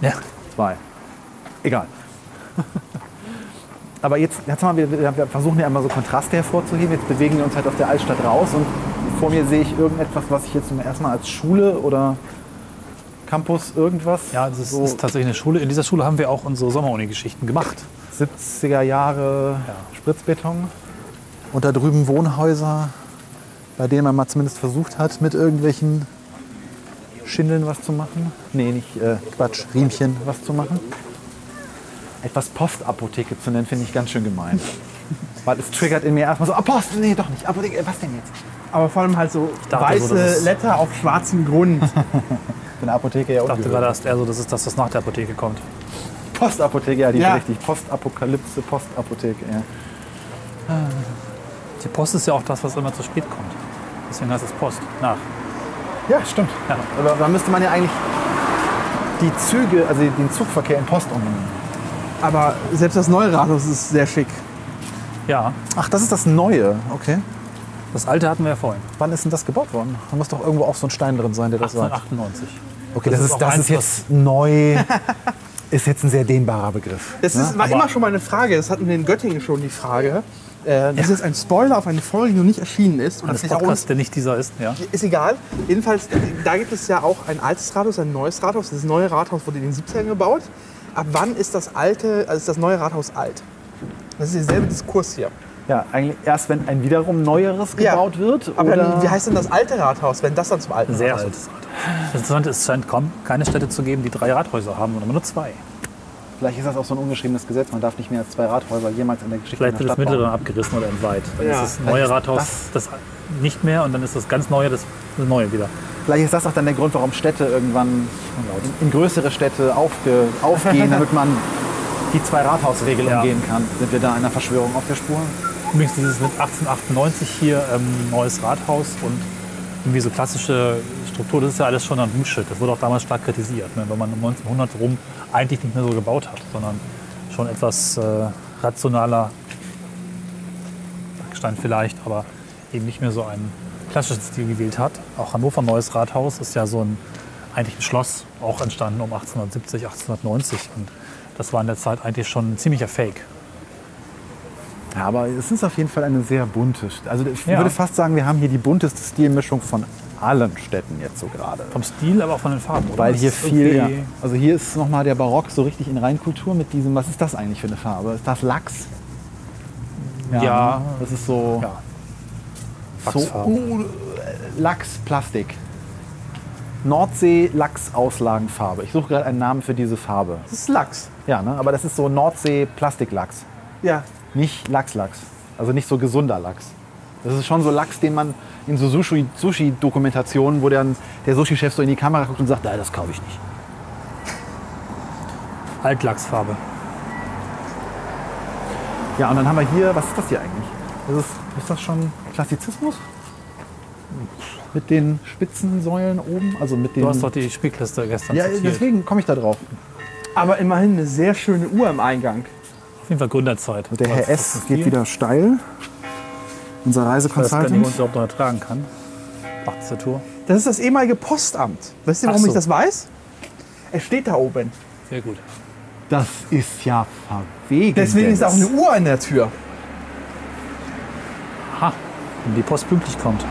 C: Ja.
D: zwei. Egal. (laughs) Aber jetzt, jetzt mal, wir, wir versuchen ja immer so Kontraste hervorzuheben. Jetzt bewegen wir uns halt auf der Altstadt raus und vor mir sehe ich irgendetwas, was ich jetzt zum ersten Mal als Schule oder Campus irgendwas.
C: Ja, das ist,
D: so
C: ist tatsächlich eine Schule. In dieser Schule haben wir auch unsere Sommeruni-Geschichten gemacht.
D: 70er Jahre
C: Ja.
D: Spritzbeton. Und da drüben Wohnhäuser, bei denen man mal zumindest versucht hat, mit irgendwelchen Schindeln was zu machen. Nee, nicht äh, Quatsch, Riemchen was zu machen. Etwas Postapotheke zu nennen, finde ich ganz schön gemein. (laughs) Weil es triggert in mir erstmal so, Apost, nee, doch nicht, Apotheke, was denn jetzt?
E: Aber vor allem halt so
C: dachte
E: weiße
C: so,
E: Letter auf schwarzem Grund. (laughs)
D: Für eine Apotheke ja
C: Ich dachte gerade erst eher so, das ist das, was nach der Apotheke kommt.
D: Postapotheke, ja, die
E: Ja.
D: ist richtig. Postapokalypse, Postapotheke, ja.
C: Die Post ist ja auch das, was immer zu spät kommt. Deswegen heißt es Post. Nach.
D: Ja, stimmt.
C: Ja.
D: Aber da müsste man ja eigentlich die Züge, also den Zugverkehr in Post umbenennen.
E: Aber selbst das neue Rathaus ist sehr schick.
C: Ja,
D: Ach, das ist das Neue, okay.
C: das alte hatten wir ja vorhin.
D: Wann ist denn das gebaut worden? Da muss doch irgendwo auch so ein Stein drin sein, der das sagt.
C: 1898.
D: Okay,
C: das
D: das,
C: ist
D: ist,
C: auch
D: das ist jetzt neu. (laughs) ist jetzt ein sehr dehnbarer Begriff.
E: Das ist, war
C: Aber-
E: immer schon mal eine Frage. Das hatten wir in Göttingen schon die Frage. Äh, das ist jetzt ein Spoiler auf eine Folge, die noch nicht erschienen ist. Und das auch uns,
C: Podcast, der nicht dieser ist. Ja.
E: ist egal. Jedenfalls, äh, da gibt es ja auch ein altes Rathaus, ein neues Rathaus. Das neue Rathaus wurde in den 70ern gebaut. Ab wann ist das alte, also ist das neue Rathaus alt? Das ist derselbe Diskurs hier.
D: Ja, eigentlich erst wenn ein wiederum neueres
E: Ja.
D: gebaut wird.
E: Aber
D: oder
E: dann, wie heißt denn das alte Rathaus, wenn das dann zum alten
C: Sehr
E: Rathaus
C: altes Rathaus. Das Interessante ist, es scheint kaum keine Städte zu geben, die drei Rathäuser haben, sondern nur zwei.
D: Vielleicht ist das auch so ein ungeschriebenes Gesetz. Man darf nicht mehr als zwei Rathäuser jemals in der Geschichte
C: Vielleicht wird das mittlere
D: bauen.
C: abgerissen oder entweiht. Dann
E: Ja,
C: ist das neue
D: ist
C: Rathaus das, nicht mehr und dann ist das ganz neue das, das neue wieder.
D: Vielleicht ist das auch dann der Grund, warum Städte irgendwann in, in größere Städte aufge, aufgehen, (laughs) damit man die zwei Rathausregel
C: Ja.
D: umgehen kann. Sind wir da einer Verschwörung auf der Spur?
C: Übrigens dieses mit 1898 hier ähm, neues Rathaus und irgendwie so klassische Struktur, das ist ja alles schon ein Bullshit. Das wurde auch damals stark kritisiert, ne, weil man um 1900 rum eigentlich nicht mehr so gebaut hat, sondern schon etwas äh, rationaler Backstein vielleicht, aber eben nicht mehr so einen klassischen Stil gewählt hat. Auch Hannover Neues Rathaus ist ja so ein eigentlich ein Schloss, auch entstanden um 1870, 1890 und das war in der Zeit eigentlich schon ein ziemlicher Fake.
D: Ja, aber es ist auf jeden Fall eine sehr bunte. Also ich
C: Ja.
D: würde fast sagen, wir haben hier die bunteste Stilmischung von allen Städten jetzt so gerade.
C: Vom Stil, aber auch von den Farben, oder?
D: Weil hier viel, ja.
C: irgendwie-
D: also hier ist nochmal der Barock so richtig in Reinkultur mit diesem, was ist das eigentlich für eine Farbe? Ist das Lachs?
C: Ja.
D: Das ist so,
C: Ja.
D: so uh, Lachs, Plastik. Nordsee-Lachs-Auslagenfarbe. Ich suche gerade einen Namen für diese Farbe.
E: Das ist Lachs.
D: Ja, ne? aber das ist so Nordsee-Plastiklachs.
E: Ja.
D: Nicht Lachslachs. Also nicht so gesunder Lachs. Das ist schon so Lachs, den man in so Sushi- Sushi-Dokumentationen, wo dann der Sushi-Chef so in die Kamera guckt und sagt, nein, das kaufe ich nicht.
C: Altlachsfarbe.
D: Ja, und dann haben wir hier, was ist das hier eigentlich? Ist, es, ist das schon Klassizismus? Mit den spitzen Säulen oben? Also mit den.
C: Du hast doch die Spiegliste gestern
D: ja,
C: zitiert.
D: deswegen komme ich da drauf.
E: Aber immerhin eine sehr schöne Uhr im Eingang.
C: Jeden Fall Gründerzeit.
D: Und der Herr
C: ist
D: S
C: das
D: geht wieder steil. Unser
C: Ich weiß gar nicht, ob überhaupt noch ertragen kann. Ach, dieser Tour.
E: Das ist das ehemalige Postamt. Weißt du, warum
C: so.
E: ich das weiß? Es steht da oben.
C: Sehr gut.
D: Das ist ja verwegen.
E: Deswegen ist auch eine Uhr an der Tür.
C: Ha, wenn die Post pünktlich kommt.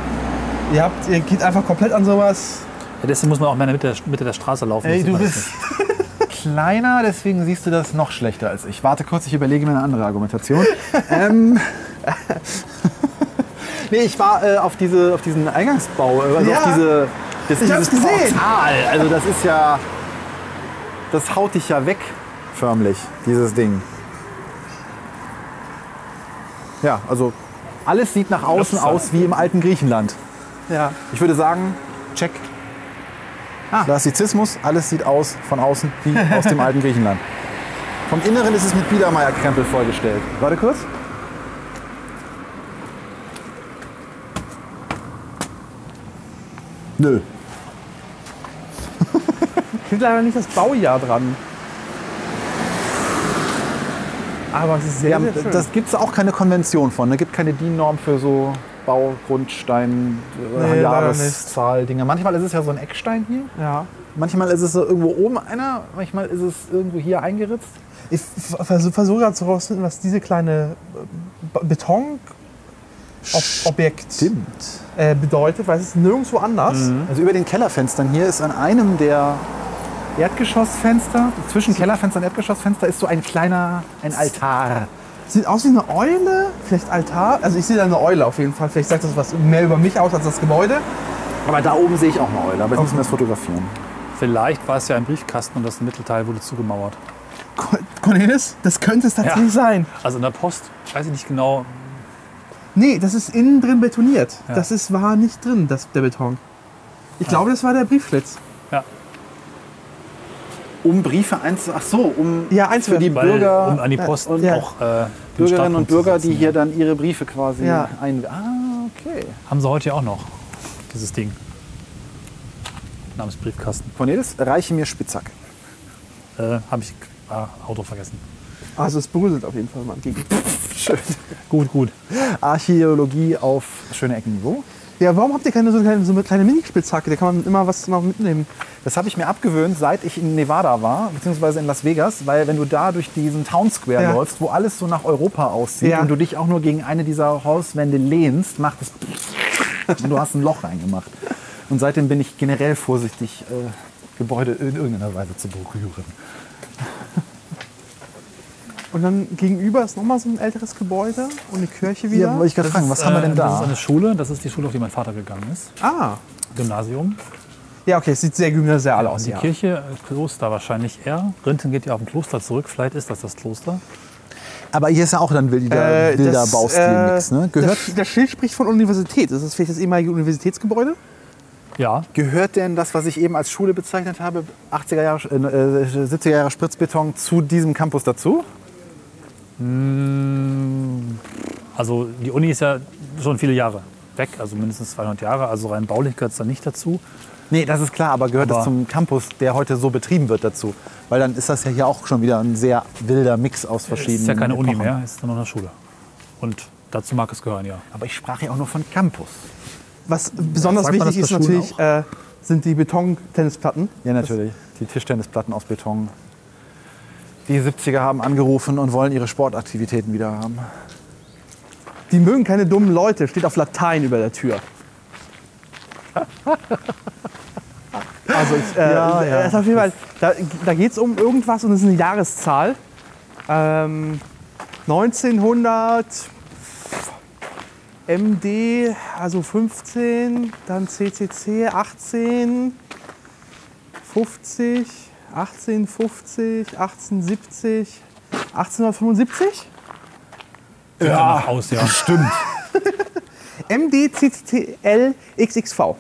E: Ihr, habt, ihr geht einfach komplett an sowas.
C: Ja, deswegen muss man auch mehr in der Mitte, Mitte der Straße laufen.
D: Ey,
C: Das
D: du bist (laughs) kleiner, deswegen siehst du das noch schlechter als ich. Warte kurz, ich überlege mir eine andere Argumentation. (laughs) ähm, (laughs) nee, ich war äh, auf, diese, auf diesen Eingangsbau, äh, also
E: Ja.
D: auf diese, das,
E: Ich
D: dieses
E: gesehen.
D: Portal. Also das ist ja, das haut dich ja weg, förmlich, dieses Ding. Ja, also alles sieht nach außen aus wie im alten Griechenland.
E: Ja.
D: Ich würde sagen, check.
E: Ah.
D: Klassizismus, alles sieht aus von außen wie aus dem alten (laughs) Griechenland. Vom Inneren ist es mit Biedermeier-Krempel vollgestellt. Warte kurz. Nö. (laughs)
E: Steht leider nicht das Baujahr dran. Aber es ist sehr,
D: Ja,
E: sehr schön.
D: das gibt es auch keine Konvention von. Es gibt keine DIN-Norm für so Baugrundstein,
E: Nee,
D: äh,
E: leider
D: Jahreszahl-Dinger. Manchmal ist es ja so ein Eckstein hier.
E: ja.
D: Manchmal ist es so irgendwo oben einer, manchmal ist es irgendwo hier eingeritzt.
E: Ich versuche versuch gerade herauszufinden, was diese kleine äh, Betonobjekt äh, bedeutet, weil es ist nirgendwo anders.
D: Also über den Kellerfenstern hier ist an einem der Erdgeschossfenster, zwischen Kellerfenster und Erdgeschossfenster ist so ein kleiner, ein Altar.
E: Sieht aus wie eine Eule, vielleicht Altar. Also ich sehe da eine Eule auf jeden Fall. Vielleicht sagt das was mehr über mich aus als das Gebäude.
D: Aber da oben sehe ich auch eine Eule, aber jetzt müssen wir das fotografieren.
C: Vielleicht war es ja ein Briefkasten und das Mittelteil wurde zugemauert.
E: Co- Cornelis, das könnte es tatsächlich sein.
C: Also in der Post, weiß ich nicht genau.
E: Nee, das ist innen drin betoniert.
C: Ja.
E: Das ist, war nicht drin, das, der Beton. Ich glaube, das war der Briefschlitz.
D: Um Briefe einzu... Ach so, um
E: Ja,
D: für die
C: weil
D: Bürger,
C: um an die Post
D: und
E: ja.
C: auch äh,
D: Bürgerinnen und Bürger, die hier
C: ja.
D: dann ihre Briefe quasi
E: Ja.
D: ein... Ah, okay.
C: Haben sie heute ja auch noch, dieses Ding. Namens Briefkasten.
D: Cornelis, reiche mir Spitzhack.
C: Äh, Habe ich ah, Auto vergessen.
E: Also es berührt auf jeden Fall mal gegen. (laughs)
D: Schön.
C: Gut, gut.
D: Archäologie auf schöne Eckenniveau.
E: Ja, warum habt ihr keine so kleine, so eine kleine Minispitzhacke? Da kann man immer was noch mitnehmen.
D: Das habe ich mir abgewöhnt, seit ich in Nevada war, beziehungsweise in Las Vegas, weil wenn du da durch diesen Town Square
E: Ja.
D: läufst, wo alles so nach Europa aussieht
E: Ja.
D: und du dich auch nur gegen eine dieser Hauswände lehnst, macht es (laughs) und du hast ein Loch reingemacht. Und seitdem bin ich generell vorsichtig, äh, Gebäude in irgendeiner Weise zu berühren.
E: Und dann gegenüber ist nochmal so ein älteres Gebäude und eine Kirche wieder.
D: Ja, wollte ich gerade fragen, was
C: ist,
D: haben wir denn
C: äh, Das ist
D: da?
C: eine Schule, das ist die Schule, auf die mein Vater gegangen ist.
E: ah.
C: Gymnasium.
E: Ja, okay, es sieht sehr gymnasial aus.
C: Die
E: Ja.
C: Kirche, äh, Kloster wahrscheinlich eher. Rinten geht ja auf ein Kloster zurück. Vielleicht ist das das Kloster.
D: Aber hier ist ja auch dann wilder,
E: Äh,
D: wilder
E: das,
D: Baustil
E: äh,
D: nix, ne? Gehört,
E: Das, das Schild spricht von Universität. Ist das vielleicht das ehemalige Universitätsgebäude?
C: Ja,
D: gehört denn das, was ich eben als Schule bezeichnet habe, 80er Jahre, äh, 70er Jahre Spritzbeton, zu diesem Campus dazu?
C: Also die Uni ist ja schon viele Jahre weg, also mindestens 200 Jahre. Also rein baulich gehört es da nicht dazu.
D: Nee, das ist klar, aber gehört
C: Aber-
D: es zum Campus, der heute so betrieben wird, dazu? Weil dann ist das ja hier auch schon wieder ein sehr wilder Mix aus
C: Es
D: verschiedenen
C: ist ja keine Uni
D: Epochen.
C: mehr, es ist nur noch eine Schule. Und dazu mag es gehören, ja.
D: Aber ich sprach ja auch nur von Campus.
E: Was besonders
C: man
E: wichtig ist
C: das
E: natürlich, äh, sind die Betontennisplatten.
D: Ja, natürlich. Die Tischtennisplatten aus Beton. Die 70er haben angerufen und wollen ihre Sportaktivitäten wieder haben.
E: Die mögen keine dummen Leute, steht auf Latein über der Tür. Also ich, äh,
D: Ja, ja.
E: äh, ist auf jeden Fall, da, da geht es um irgendwas und es ist eine Jahreszahl. Ähm, 1900 MD, also 15, dann CCC 18, 50, 1850, 1870, 1875?
C: Ja, aus, ja.
B: Stimmt. (laughs)
E: MD CCCL XXV
C: Ja.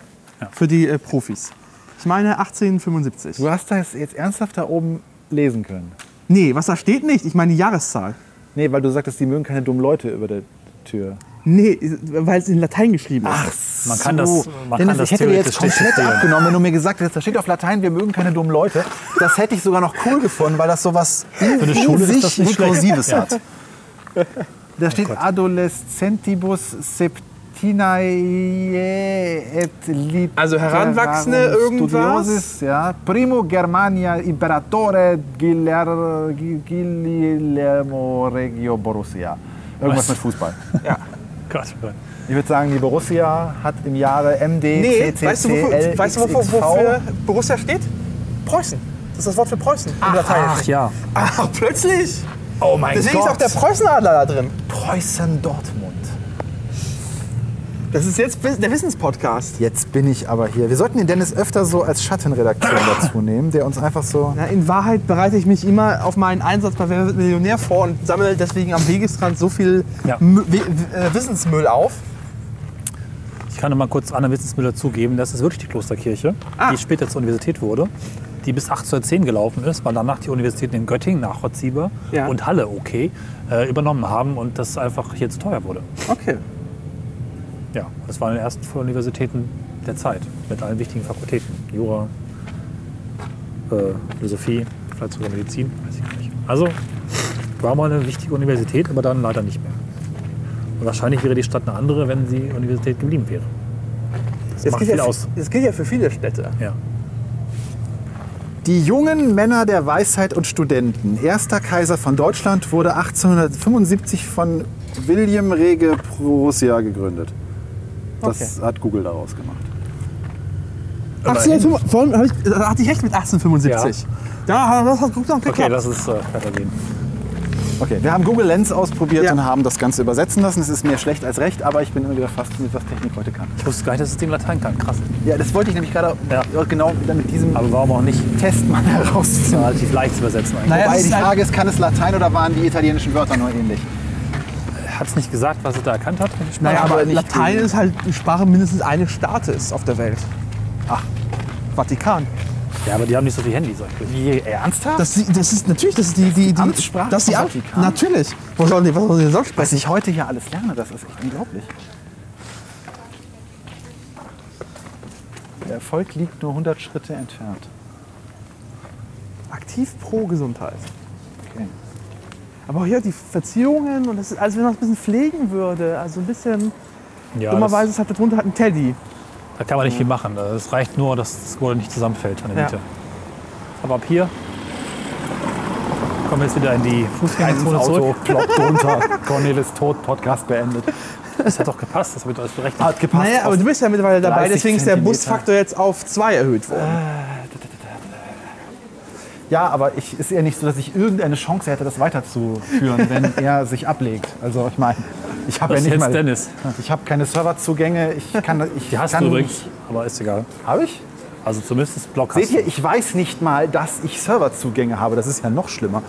E: für die äh, Profis. Ich meine 1875.
D: Du hast das jetzt ernsthaft da oben lesen können.
E: Nee, was da steht nicht. Ich meine die Jahreszahl.
D: Nee, weil du sagtest, die mögen keine dummen Leute über der Tür.
E: Nee, weil es in Latein geschrieben ist.
C: Man kann das, man
D: Dennis,
C: kann das
D: ich hätte dir jetzt
C: theoretisch
D: komplett abgenommen, wenn du mir gesagt hättest, da steht auf Latein, wir mögen keine dummen Leute. Das hätte ich sogar noch cool gefunden, weil das sowas Für
C: eine Schule ist das nicht schlecht.
B: Inklusives
C: Ja.
B: hat.
D: Da steht Adolescentibus septinae et literarum
E: Also Heranwachsende irgendwas?
D: studiosis, ja. Primo Germania Imperatore Guillermo Regio Borussia. Irgendwas
C: Was?
D: mit Fußball. (laughs)
C: Gott,
D: Ich würde sagen, die Borussia hat im Jahre MD
E: Nee,
D: CCCL
E: weißt du, wofür, weißt du wofür, wofür Borussia steht? Preußen. Das ist das Wort für Preußen im Latein.
C: Ach ja.
E: Ach, plötzlich.
D: Oh mein
E: Deswegen
D: Gott.
E: ist auch der Preußenadler da drin.
D: Preußen Dortmund.
E: Das ist jetzt der Wissenspodcast.
D: Jetzt bin ich aber hier. Wir sollten den Dennis öfter so als Schattenredakteur (laughs) dazu nehmen, der uns einfach so.
E: Na, in Wahrheit bereite ich mich immer auf meinen Einsatz bei Wer wird Millionär vor und sammle deswegen am Wegesrand so viel
C: Ja.
E: Äh, Wissensmüll auf.
C: Ich kann noch mal kurz Anna Wissensmüller zugeben, das ist wirklich die Klosterkirche,
E: Ah.
C: die später zur Universität wurde, die bis 1810 gelaufen ist, weil danach die Universitäten in Göttingen, nachvollziehbar,
E: Ja.
C: und Halle, okay, äh, übernommen haben und das einfach hier zu teuer wurde.
E: Okay.
C: Ja, das waren die ersten Universitäten der Zeit mit allen wichtigen Fakultäten. Jura, äh, Philosophie, vielleicht sogar Medizin, weiß ich gar nicht. Also war mal eine wichtige Universität, aber dann leider nicht mehr. Und wahrscheinlich wäre die Stadt eine andere, wenn sie Universität geblieben wäre. Das
E: Das
C: macht
E: gilt,
C: viel
E: ja,
C: aus.
E: für- das gilt ja für viele Städte.
C: Ja.
D: Die jungen Männer der Weisheit und Studenten. Erster Kaiser von Deutschland wurde 1875 von William Rege Prussia gegründet. Das hat Google daraus gemacht.
E: 1805, vorhin hab ich, da hatte ich recht mit 1875. Ja, das hat gut noch geklappt.
C: Okay, das ist äh, weitergehen.
D: Okay, wir haben Google Lens ausprobiert
E: Ja.
D: und haben das Ganze übersetzen lassen. Es ist mehr schlecht als recht, aber ich bin immer wieder fast mit was Technik heute kann.
C: Ich wusste gar nicht, dass es den Latein kann. Krass.
D: Ja, das wollte ich nämlich gerade
C: Ja.
D: genau wieder mit diesem
C: Aber warum auch nicht?
D: Test mal (laughs) herausfinden.
C: Relativ leicht zu übersetzen eigentlich.
E: Naja,
D: Wobei
E: es
D: die
E: halt-
D: Frage ist, kann es Latein oder waren die italienischen Wörter nur ähnlich?
C: Hat es nicht gesagt, was es da erkannt hat?
E: Naja,
D: aber
E: Latein ist halt die Sprache mindestens eines Staates auf der Welt. Ach, Vatikan.
C: Ja, aber die haben nicht so viele Handys.
D: Wie, ernsthaft?
E: Das, ist- das ist natürlich, das ist die, die, die
D: Amtssprache
E: das ist die Am-
D: Vatikan?
E: Natürlich. Was sollen die, was sollen die sonst
D: Was
E: sprechen?
D: ich heute hier alles lerne, das ist echt unglaublich. Der Erfolg liegt nur 100 Schritte entfernt.
E: Aktiv pro Gesundheit. Aber hier die Verzierungen und das ist, als wenn man es ein bisschen pflegen würde. Also ein bisschen,
C: Ja,
E: dummerweise ist halt darunter halt ein Teddy.
C: da kann man nicht viel machen. Es reicht nur, dass das Gold nicht zusammenfällt an der
E: Ja.
C: Mitte. Aber ab hier kommen wir jetzt wieder in die Fußgängerzone zurück.
D: ploppt runter. Cornelis Tod, Podcast beendet.
C: Das hat doch gepasst, das habe ich doch alles berechnet.
D: Hat gepasst.
E: Naja, aber du bist ja mittlerweile dabei,
D: 30
E: deswegen ist der. Busfaktor jetzt auf 2 erhöht worden.
D: Ja, aber ich, ist eher nicht so, dass ich irgendeine Chance hätte, das weiterzuführen, wenn (laughs) er sich ablegt. Also ich meine, ich habe ja nicht mal,
C: Dennis.
D: ich habe keine Serverzugänge. Ich (laughs) kann, ich
C: Die hast
D: kann
C: du übrigens, aber ist egal.
D: Habe ich?
C: Also zumindest das Block
D: Seht ihr, ich weiß nicht mal, dass ich Serverzugänge habe. Das ist ja noch schlimmer.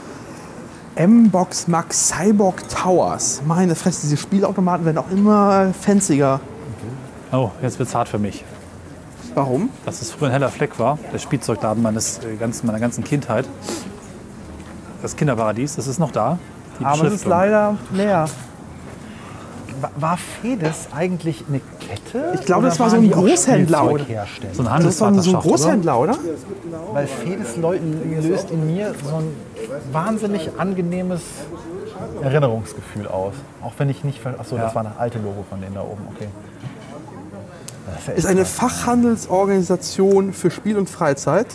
E: M-Box Max Cyborg Towers. Meine Fresse, diese Spielautomaten werden auch immer fanziger.
C: Oh, jetzt wird's hart für mich.
E: Warum?
C: Dass es früher ein heller Fleck war, der Spielzeugladen meines, äh, ganzen, meiner ganzen Kindheit. Das Kinderparadies, das ist noch da. Die
E: Aber es ist leider leer.
D: War, war Fedes eigentlich eine Kette?
E: Ich glaube, das war so ein Großhändler, oder?
C: So ein
E: Das ist doch so ein? Großhändler, oder?
D: Weil Fedes Leuten löst in mir so ein wahnsinnig angenehmes Erinnerungsgefühl aus. Auch wenn ich nicht... Achso,
C: Ja.
D: das war das alte Logo von denen da oben. Okay.
E: Ist eine Fachhandelsorganisation für Spiel und Freizeit.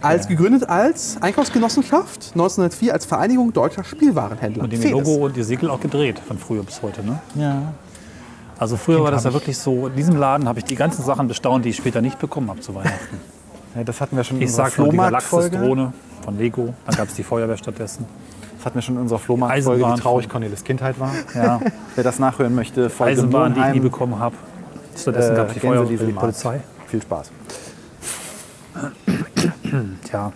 E: Als gegründet als Einkaufsgenossenschaft 1904 als Vereinigung deutscher Spielwarenhändler.
C: Mit dem. Logo und die Segel auch gedreht, von früher bis heute. Ne?
D: Ja.
C: Also früher
E: Kind
C: war das ja
E: ich.
C: wirklich so, in diesem Laden habe ich die ganzen Sachen bestaunt, die ich später nicht bekommen habe zu Weihnachten. (laughs)
D: Ja, das hatten wir schon in
C: Ich
D: unserer
C: sag nur die. Galaxis-Drohne von Lego, dann gab es die Feuerwehr stattdessen.
D: Das hatten wir schon in unserer Flohmarktfolge, wie traurig Cornelis Kindheit war.
C: Ja,
D: Wer das nachhören möchte, Folge
C: Eisenbahn, die ich nie bekommen habe. Stattdessen
D: äh,
C: gab es die Feuerwehr und die
D: Gänsedieselmarkt.
C: Polizei.
D: Viel Spaß. (clears throat)
C: Tja,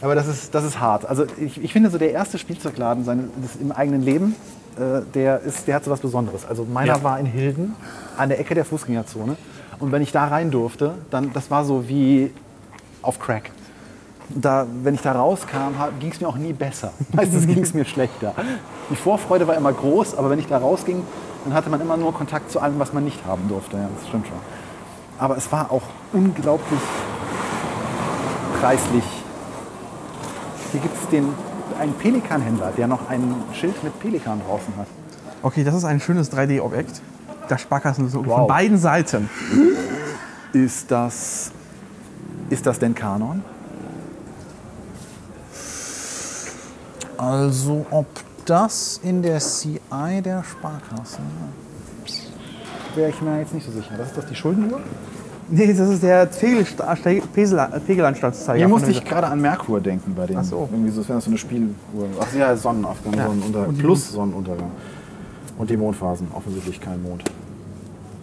D: Aber das ist, das ist hart. Also ich, ich finde so der erste Spielzeugladen seine, im eigenen Leben, äh, der, ist, der hat so was Besonderes. Also meiner
C: Ja.
D: war in Hilden an der Ecke der Fußgängerzone. Und wenn ich da rein durfte, dann das war so wie auf Crack. Da, wenn ich da rauskam, ging es mir auch nie besser. (laughs) Meistens ging es mir schlechter. Die Vorfreude war immer groß, aber wenn ich da rausging, dann hatte man immer nur Kontakt zu allem, was man nicht haben durfte. Ja, das stimmt schon. Aber es war auch unglaublich preislich hier gibt es einen Pelikanhändler, der noch ein Schild mit Pelikan draußen hat.
E: Okay, das ist ein schönes 3D-Objekt. Das Sparkassenlogo von
D: Wow.
E: beiden Seiten.
D: Ist das, ist das denn Kanon? Also ob das in der CI der Sparkasse wäre ich mir jetzt nicht so sicher. Das ist das die Schuldenuhr?
E: Nee, das ist der Pegelanstandszeiger.
D: Hier musste ich gerade an Merkur denken bei dem.
E: Ach so.
D: Irgendwie so, als wäre das so eine Spieluhr. Ach ja, Sonnenaufgang,
E: Ja.
D: Sonnenuntergang.
E: Und
D: Plus Sonnenuntergang. Und die Mondphasen, offensichtlich kein Mond.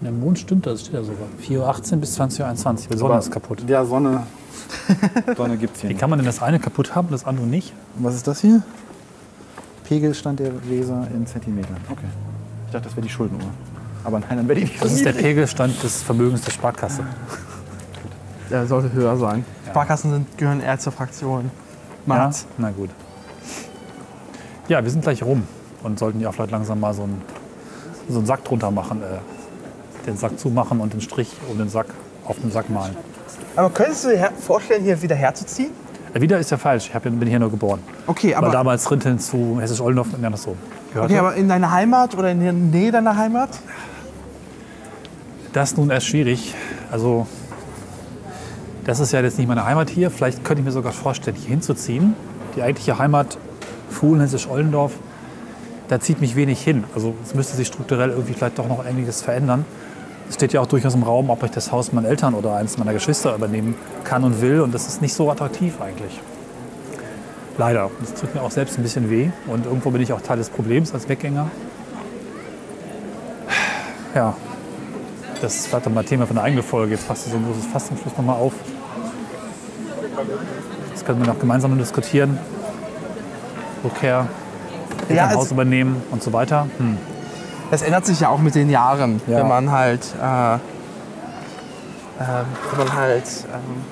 C: der Mond stimmt, das steht ja sogar. 4.18 Uhr bis 20.21 Uhr. Die Sonne
D: Aber
C: ist kaputt.
D: Ja, Sonne, Sonne gibt es hier
C: Wie kann man denn das eine kaputt haben, das andere nicht?
D: Und was ist das hier? Pegelstand der Weser in Zentimetern. Okay. Ich dachte, das wäre die Schuldenuhr. Aber nein, dann wäre die nicht
C: Das
D: so
C: ist der
D: niedrig.
C: Pegelstand des Vermögens der Sparkasse.
E: Der sollte höher sein. Sparkassen sind, gehören eher zur Fraktion.
C: Ja?
E: Markt.
C: Na gut. Ja, wir sind gleich rum und sollten ja vielleicht langsam mal so einen, so einen Sack drunter machen. Äh, den Sack zumachen und den Strich um den Sack auf den Sack malen.
E: Aber könntest du dir vorstellen, hier wieder herzuziehen?
C: Äh, wieder ist ja falsch. Ich bin hier nur geboren.
E: Okay,
C: Aber
E: aber,
C: damals Rinteln zu Hessisch-Oldendorf und so. Gehörte.
E: okay, aber in deiner Heimat oder in der Nähe deiner Heimat?
C: Das ist nun erst schwierig. Also, das ist ja jetzt nicht meine Heimat hier. Vielleicht könnte ich mir sogar vorstellen, hier hinzuziehen. Die eigentliche Heimat, Fuhlen, Hessisch-Oldendorf, da zieht mich wenig hin. Also, es müsste sich strukturell irgendwie vielleicht doch noch einiges verändern. Es steht ja auch durchaus im Raum, ob ich das Haus meiner Eltern oder eines meiner Geschwister übernehmen kann und will. Und das ist nicht so attraktiv eigentlich. Leider. Das tut mir auch selbst ein bisschen weh. Und irgendwo bin ich auch Teil des Problems als Weggänger. Ja, das ist vielleicht mal Thema für eine eigene Folge. Jetzt passt so ein großes Fass zum Schluss nochmal auf. Das können wir noch gemeinsam diskutieren. Rückkehr,
E: Ja, es,
C: übernehmen und so weiter. Hm.
E: Das ändert sich ja auch mit den Jahren,
C: Ja.
E: wenn man halt, äh, äh, wenn man halt, ähm,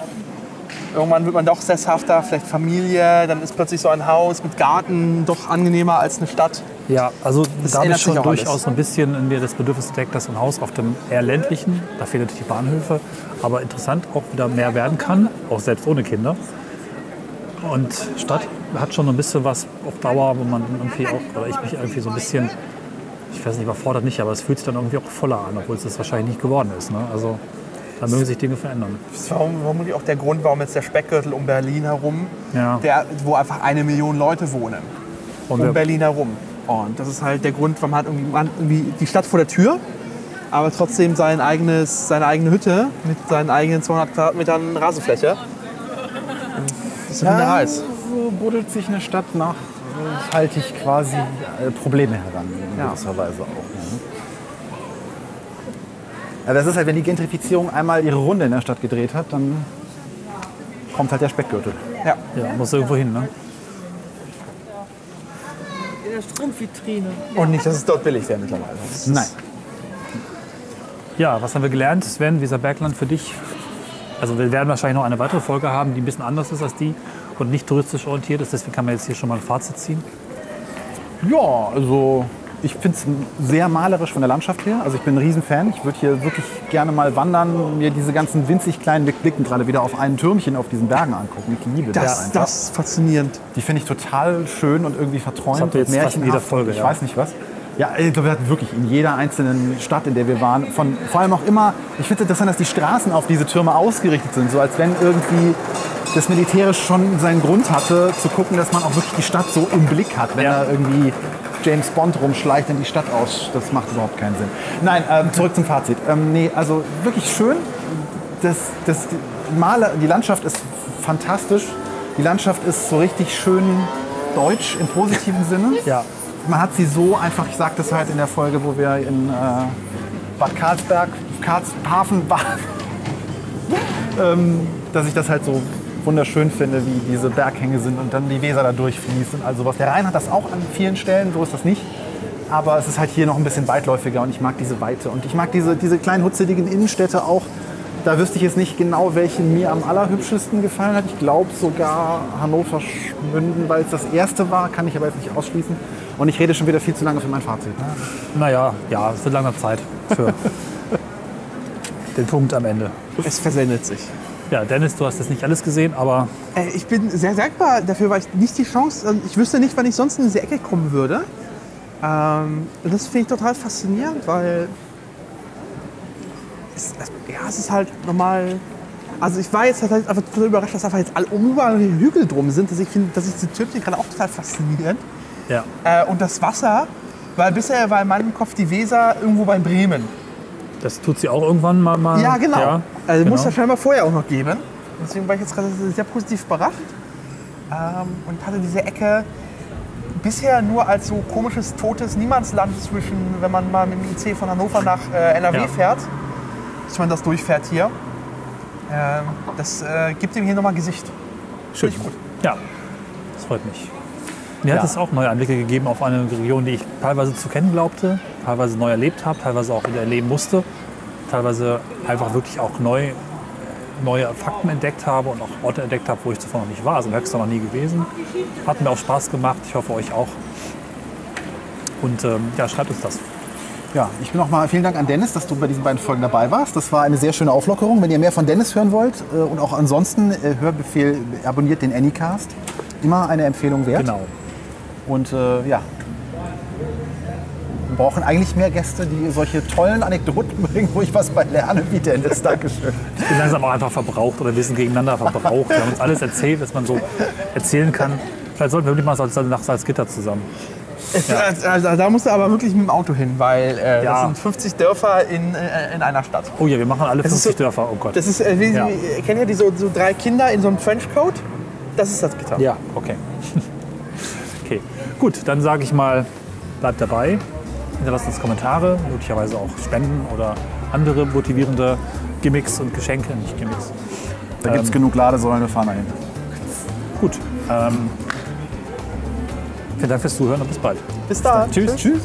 E: irgendwann wird man doch sesshafter, vielleicht Familie, dann ist plötzlich so ein Haus mit Garten doch angenehmer als eine Stadt.
C: Ja, also
E: Das
C: da habe ich schon durchaus
E: alles.
C: ein bisschen in mir das Bedürfnis entdeckt, dass ein Haus auf dem eher ländlichen, da fehlen natürlich die Bahnhöfe, aber interessant auch wieder mehr werden kann, auch selbst ohne Kinder. Und Stadt hat schon so ein bisschen was auf Dauer, wo man irgendwie auch, oder ich mich irgendwie so ein bisschen, ich weiß nicht, überfordert nicht, aber es fühlt sich dann irgendwie auch voller an, obwohl es das wahrscheinlich nicht geworden ist. Ne? Also da mögen sich Dinge verändern.
E: Das ist verm- vermutlich auch der Grund, warum jetzt der Speckgürtel um Berlin herum,
C: Ja.
E: der, wo einfach eine Million Leute wohnen,
C: Und
E: um Berlin herum. Und das ist halt der Grund, warum man hat irgendwie, man hat irgendwie die Stadt vor der Tür, aber trotzdem sein eigenes, seine eigene Hütte mit seinen eigenen 200 Quadratmetern Rasenfläche. Das ist ja heiß.
D: so buddelt sich eine Stadt nach, halte ich quasi äh, Probleme heran, in
E: Ja.
D: gewisser Weise auch. Ne? Ja, das ist halt, wenn die Gentrifizierung einmal ihre Runde in der Stadt gedreht hat, dann kommt halt der Speckgürtel.
E: Ja.
C: ja, muss irgendwo hin. Ne?
A: In der Strumpfvitrine.
E: Und nicht, dass es dort billig wäre mittlerweile. Ist-
D: Nein.
C: Ja, was haben wir gelernt, Sven, Weser Bergland für dich? Also wir werden wahrscheinlich noch eine weitere Folge haben, die ein bisschen anders ist als die und nicht touristisch orientiert ist. Deswegen kann man jetzt hier schon mal ein Fazit ziehen.
D: Ja, also ich finde es sehr malerisch von der Landschaft her. Also ich bin ein Riesenfan. Ich würde hier wirklich gerne mal wandern, mir diese ganzen winzig kleinen Blicken gerade wieder auf ein Türmchen auf diesen Bergen angucken. Ich liebe das,
E: Das,
D: einfach.
E: das ist faszinierend.
D: Die finde ich total schön und irgendwie verträumt
C: Das habt ihr
D: und
C: jetzt fast in jeder
D: märchenhaft.
C: Folge,
D: Ich
C: ja.
D: weiß nicht was. Ja, ich glaube, wir hatten wirklich in jeder einzelnen Stadt, in der wir waren, von vor allem auch immer, ich finde es interessant, dass die Straßen auf diese Türme ausgerichtet sind, so als wenn irgendwie das militärisch schon seinen Grund hatte, zu gucken, dass man auch wirklich die Stadt so im Blick hat, wenn
C: Ja.
D: da irgendwie James Bond rumschleicht in die Stadt aus. Das macht überhaupt keinen Sinn. Nein, ähm, zurück zum Fazit. Ähm, nee, also wirklich schön. Das, das, die, Maler, die Landschaft ist fantastisch. Die Landschaft ist so richtig schön deutsch im positiven Sinne.
C: Ja.
D: Man hat sie so einfach, ich sagte es halt in der Folge, wo wir in äh, Bad Karlsberg, Karlshafen waren, (laughs) ähm, dass ich das halt so wunderschön finde, wie diese Berghänge sind und dann die Weser da durchfließt und all sowas. Der Rhein hat das auch an vielen Stellen, so ist das nicht. Aber es ist halt hier noch ein bisschen weitläufiger und ich mag diese Weite. Und ich mag diese, diese kleinen hutzeligen Innenstädte auch. Da wüsste ich jetzt nicht genau, welche mir am allerhübschesten gefallen hat. Ich glaube sogar Hannover Schmünden, weil es das erste war, kann ich aber jetzt nicht ausschließen. Und ich rede schon wieder viel zu lange für mein Fazit. ne?
C: Naja, ja, es wird langsam Zeit für (laughs) den Punkt am Ende.
E: Es versendet sich.
C: Ja, Dennis, du hast jetzt nicht alles gesehen, aber
E: Äh, Ich bin sehr dankbar dafür, weil ich nicht die Chance, also ich wüsste nicht, wann ich sonst in diese Ecke kommen würde. Ähm, und das finde ich total faszinierend, weil es, ja, es ist halt normal. Also ich war jetzt halt einfach total überrascht, dass einfach jetzt alle überall Hügel drum sind. Dass ich finde, dass ich diese Türmchen gerade auch total faszinierend.
C: Ja.
E: Äh, und das Wasser, weil bisher war in meinem Kopf die Weser irgendwo bei Bremen.
C: Das tut sie auch irgendwann mal. mal
E: Ja, genau.
C: Ja,
E: also
C: genau.
E: muss ja scheinbar vorher auch noch geben. Deswegen war ich jetzt gerade sehr positiv überrascht. Ähm, und hatte diese Ecke bisher nur als so komisches, totes Niemandsland zwischen, wenn man mal mit dem IC von Hannover nach äh, NRW
C: Ja.
E: fährt, dass man das durchfährt hier. Ähm, das äh, gibt ihm hier nochmal Gesicht.
C: Schön.
E: Gut.
C: Ja, das freut mich. Mir
D: Ja.
C: hat es auch neue Einblicke gegeben auf eine Region, die ich teilweise zu kennen glaubte, teilweise neu erlebt habe, teilweise auch wieder erleben musste, teilweise einfach wirklich auch neu, neue Fakten entdeckt habe und auch Orte entdeckt habe, wo ich zuvor noch nicht war. Also in Höxter noch nie gewesen. Hat mir auch Spaß gemacht. Ich hoffe euch auch. Und ähm, ja, schreibt uns das.
D: Ja, ich bin nochmal vielen Dank an Dennis, dass du bei diesen beiden Folgen dabei warst. Das war eine sehr schöne Auflockerung. Wenn ihr mehr von Dennis hören wollt äh, und auch ansonsten äh, Hörbefehl, abonniert den Anycast. Immer eine Empfehlung wert.
C: Genau.
D: Und äh, ja, wir brauchen eigentlich mehr Gäste, die solche tollen Anekdoten (laughs) bringen, wo ich was bei lerne, wie Dennis. Dankeschön.
C: Ich bin langsam auch einfach verbraucht oder wir sind gegeneinander verbraucht. Wir haben uns alles erzählt, was man so erzählen kann. Vielleicht sollten wir wirklich mal nach Salzgitter zusammen.
E: Also, also, da musst du aber wirklich mit dem Auto hin, weil äh,
C: Ja.
E: das sind 50 Dörfer in, äh, in einer Stadt.
C: Oh ja, wir machen alle
E: ist
C: 50
E: so-
C: Dörfer. Oh Gott.
E: Das ist, äh, wie,
C: Ja.
E: wie, kennt ihr die so, so drei Kinder in so einem Trenchcoat? Das ist das Gitter.
C: Ja, okay. Gut, dann sage ich mal, bleibt dabei. Hinterlasst uns Kommentare, möglicherweise auch Spenden oder andere motivierende Gimmicks und Geschenke. Nicht Gimmicks.
D: Da gibt es
C: Ähm,
D: genug Ladesäulen, wir fahren dahin.
C: Gut. Ähm, vielen Dank fürs Zuhören und bis bald.
E: Bis dann.
C: Tschüss.
D: Tschüss.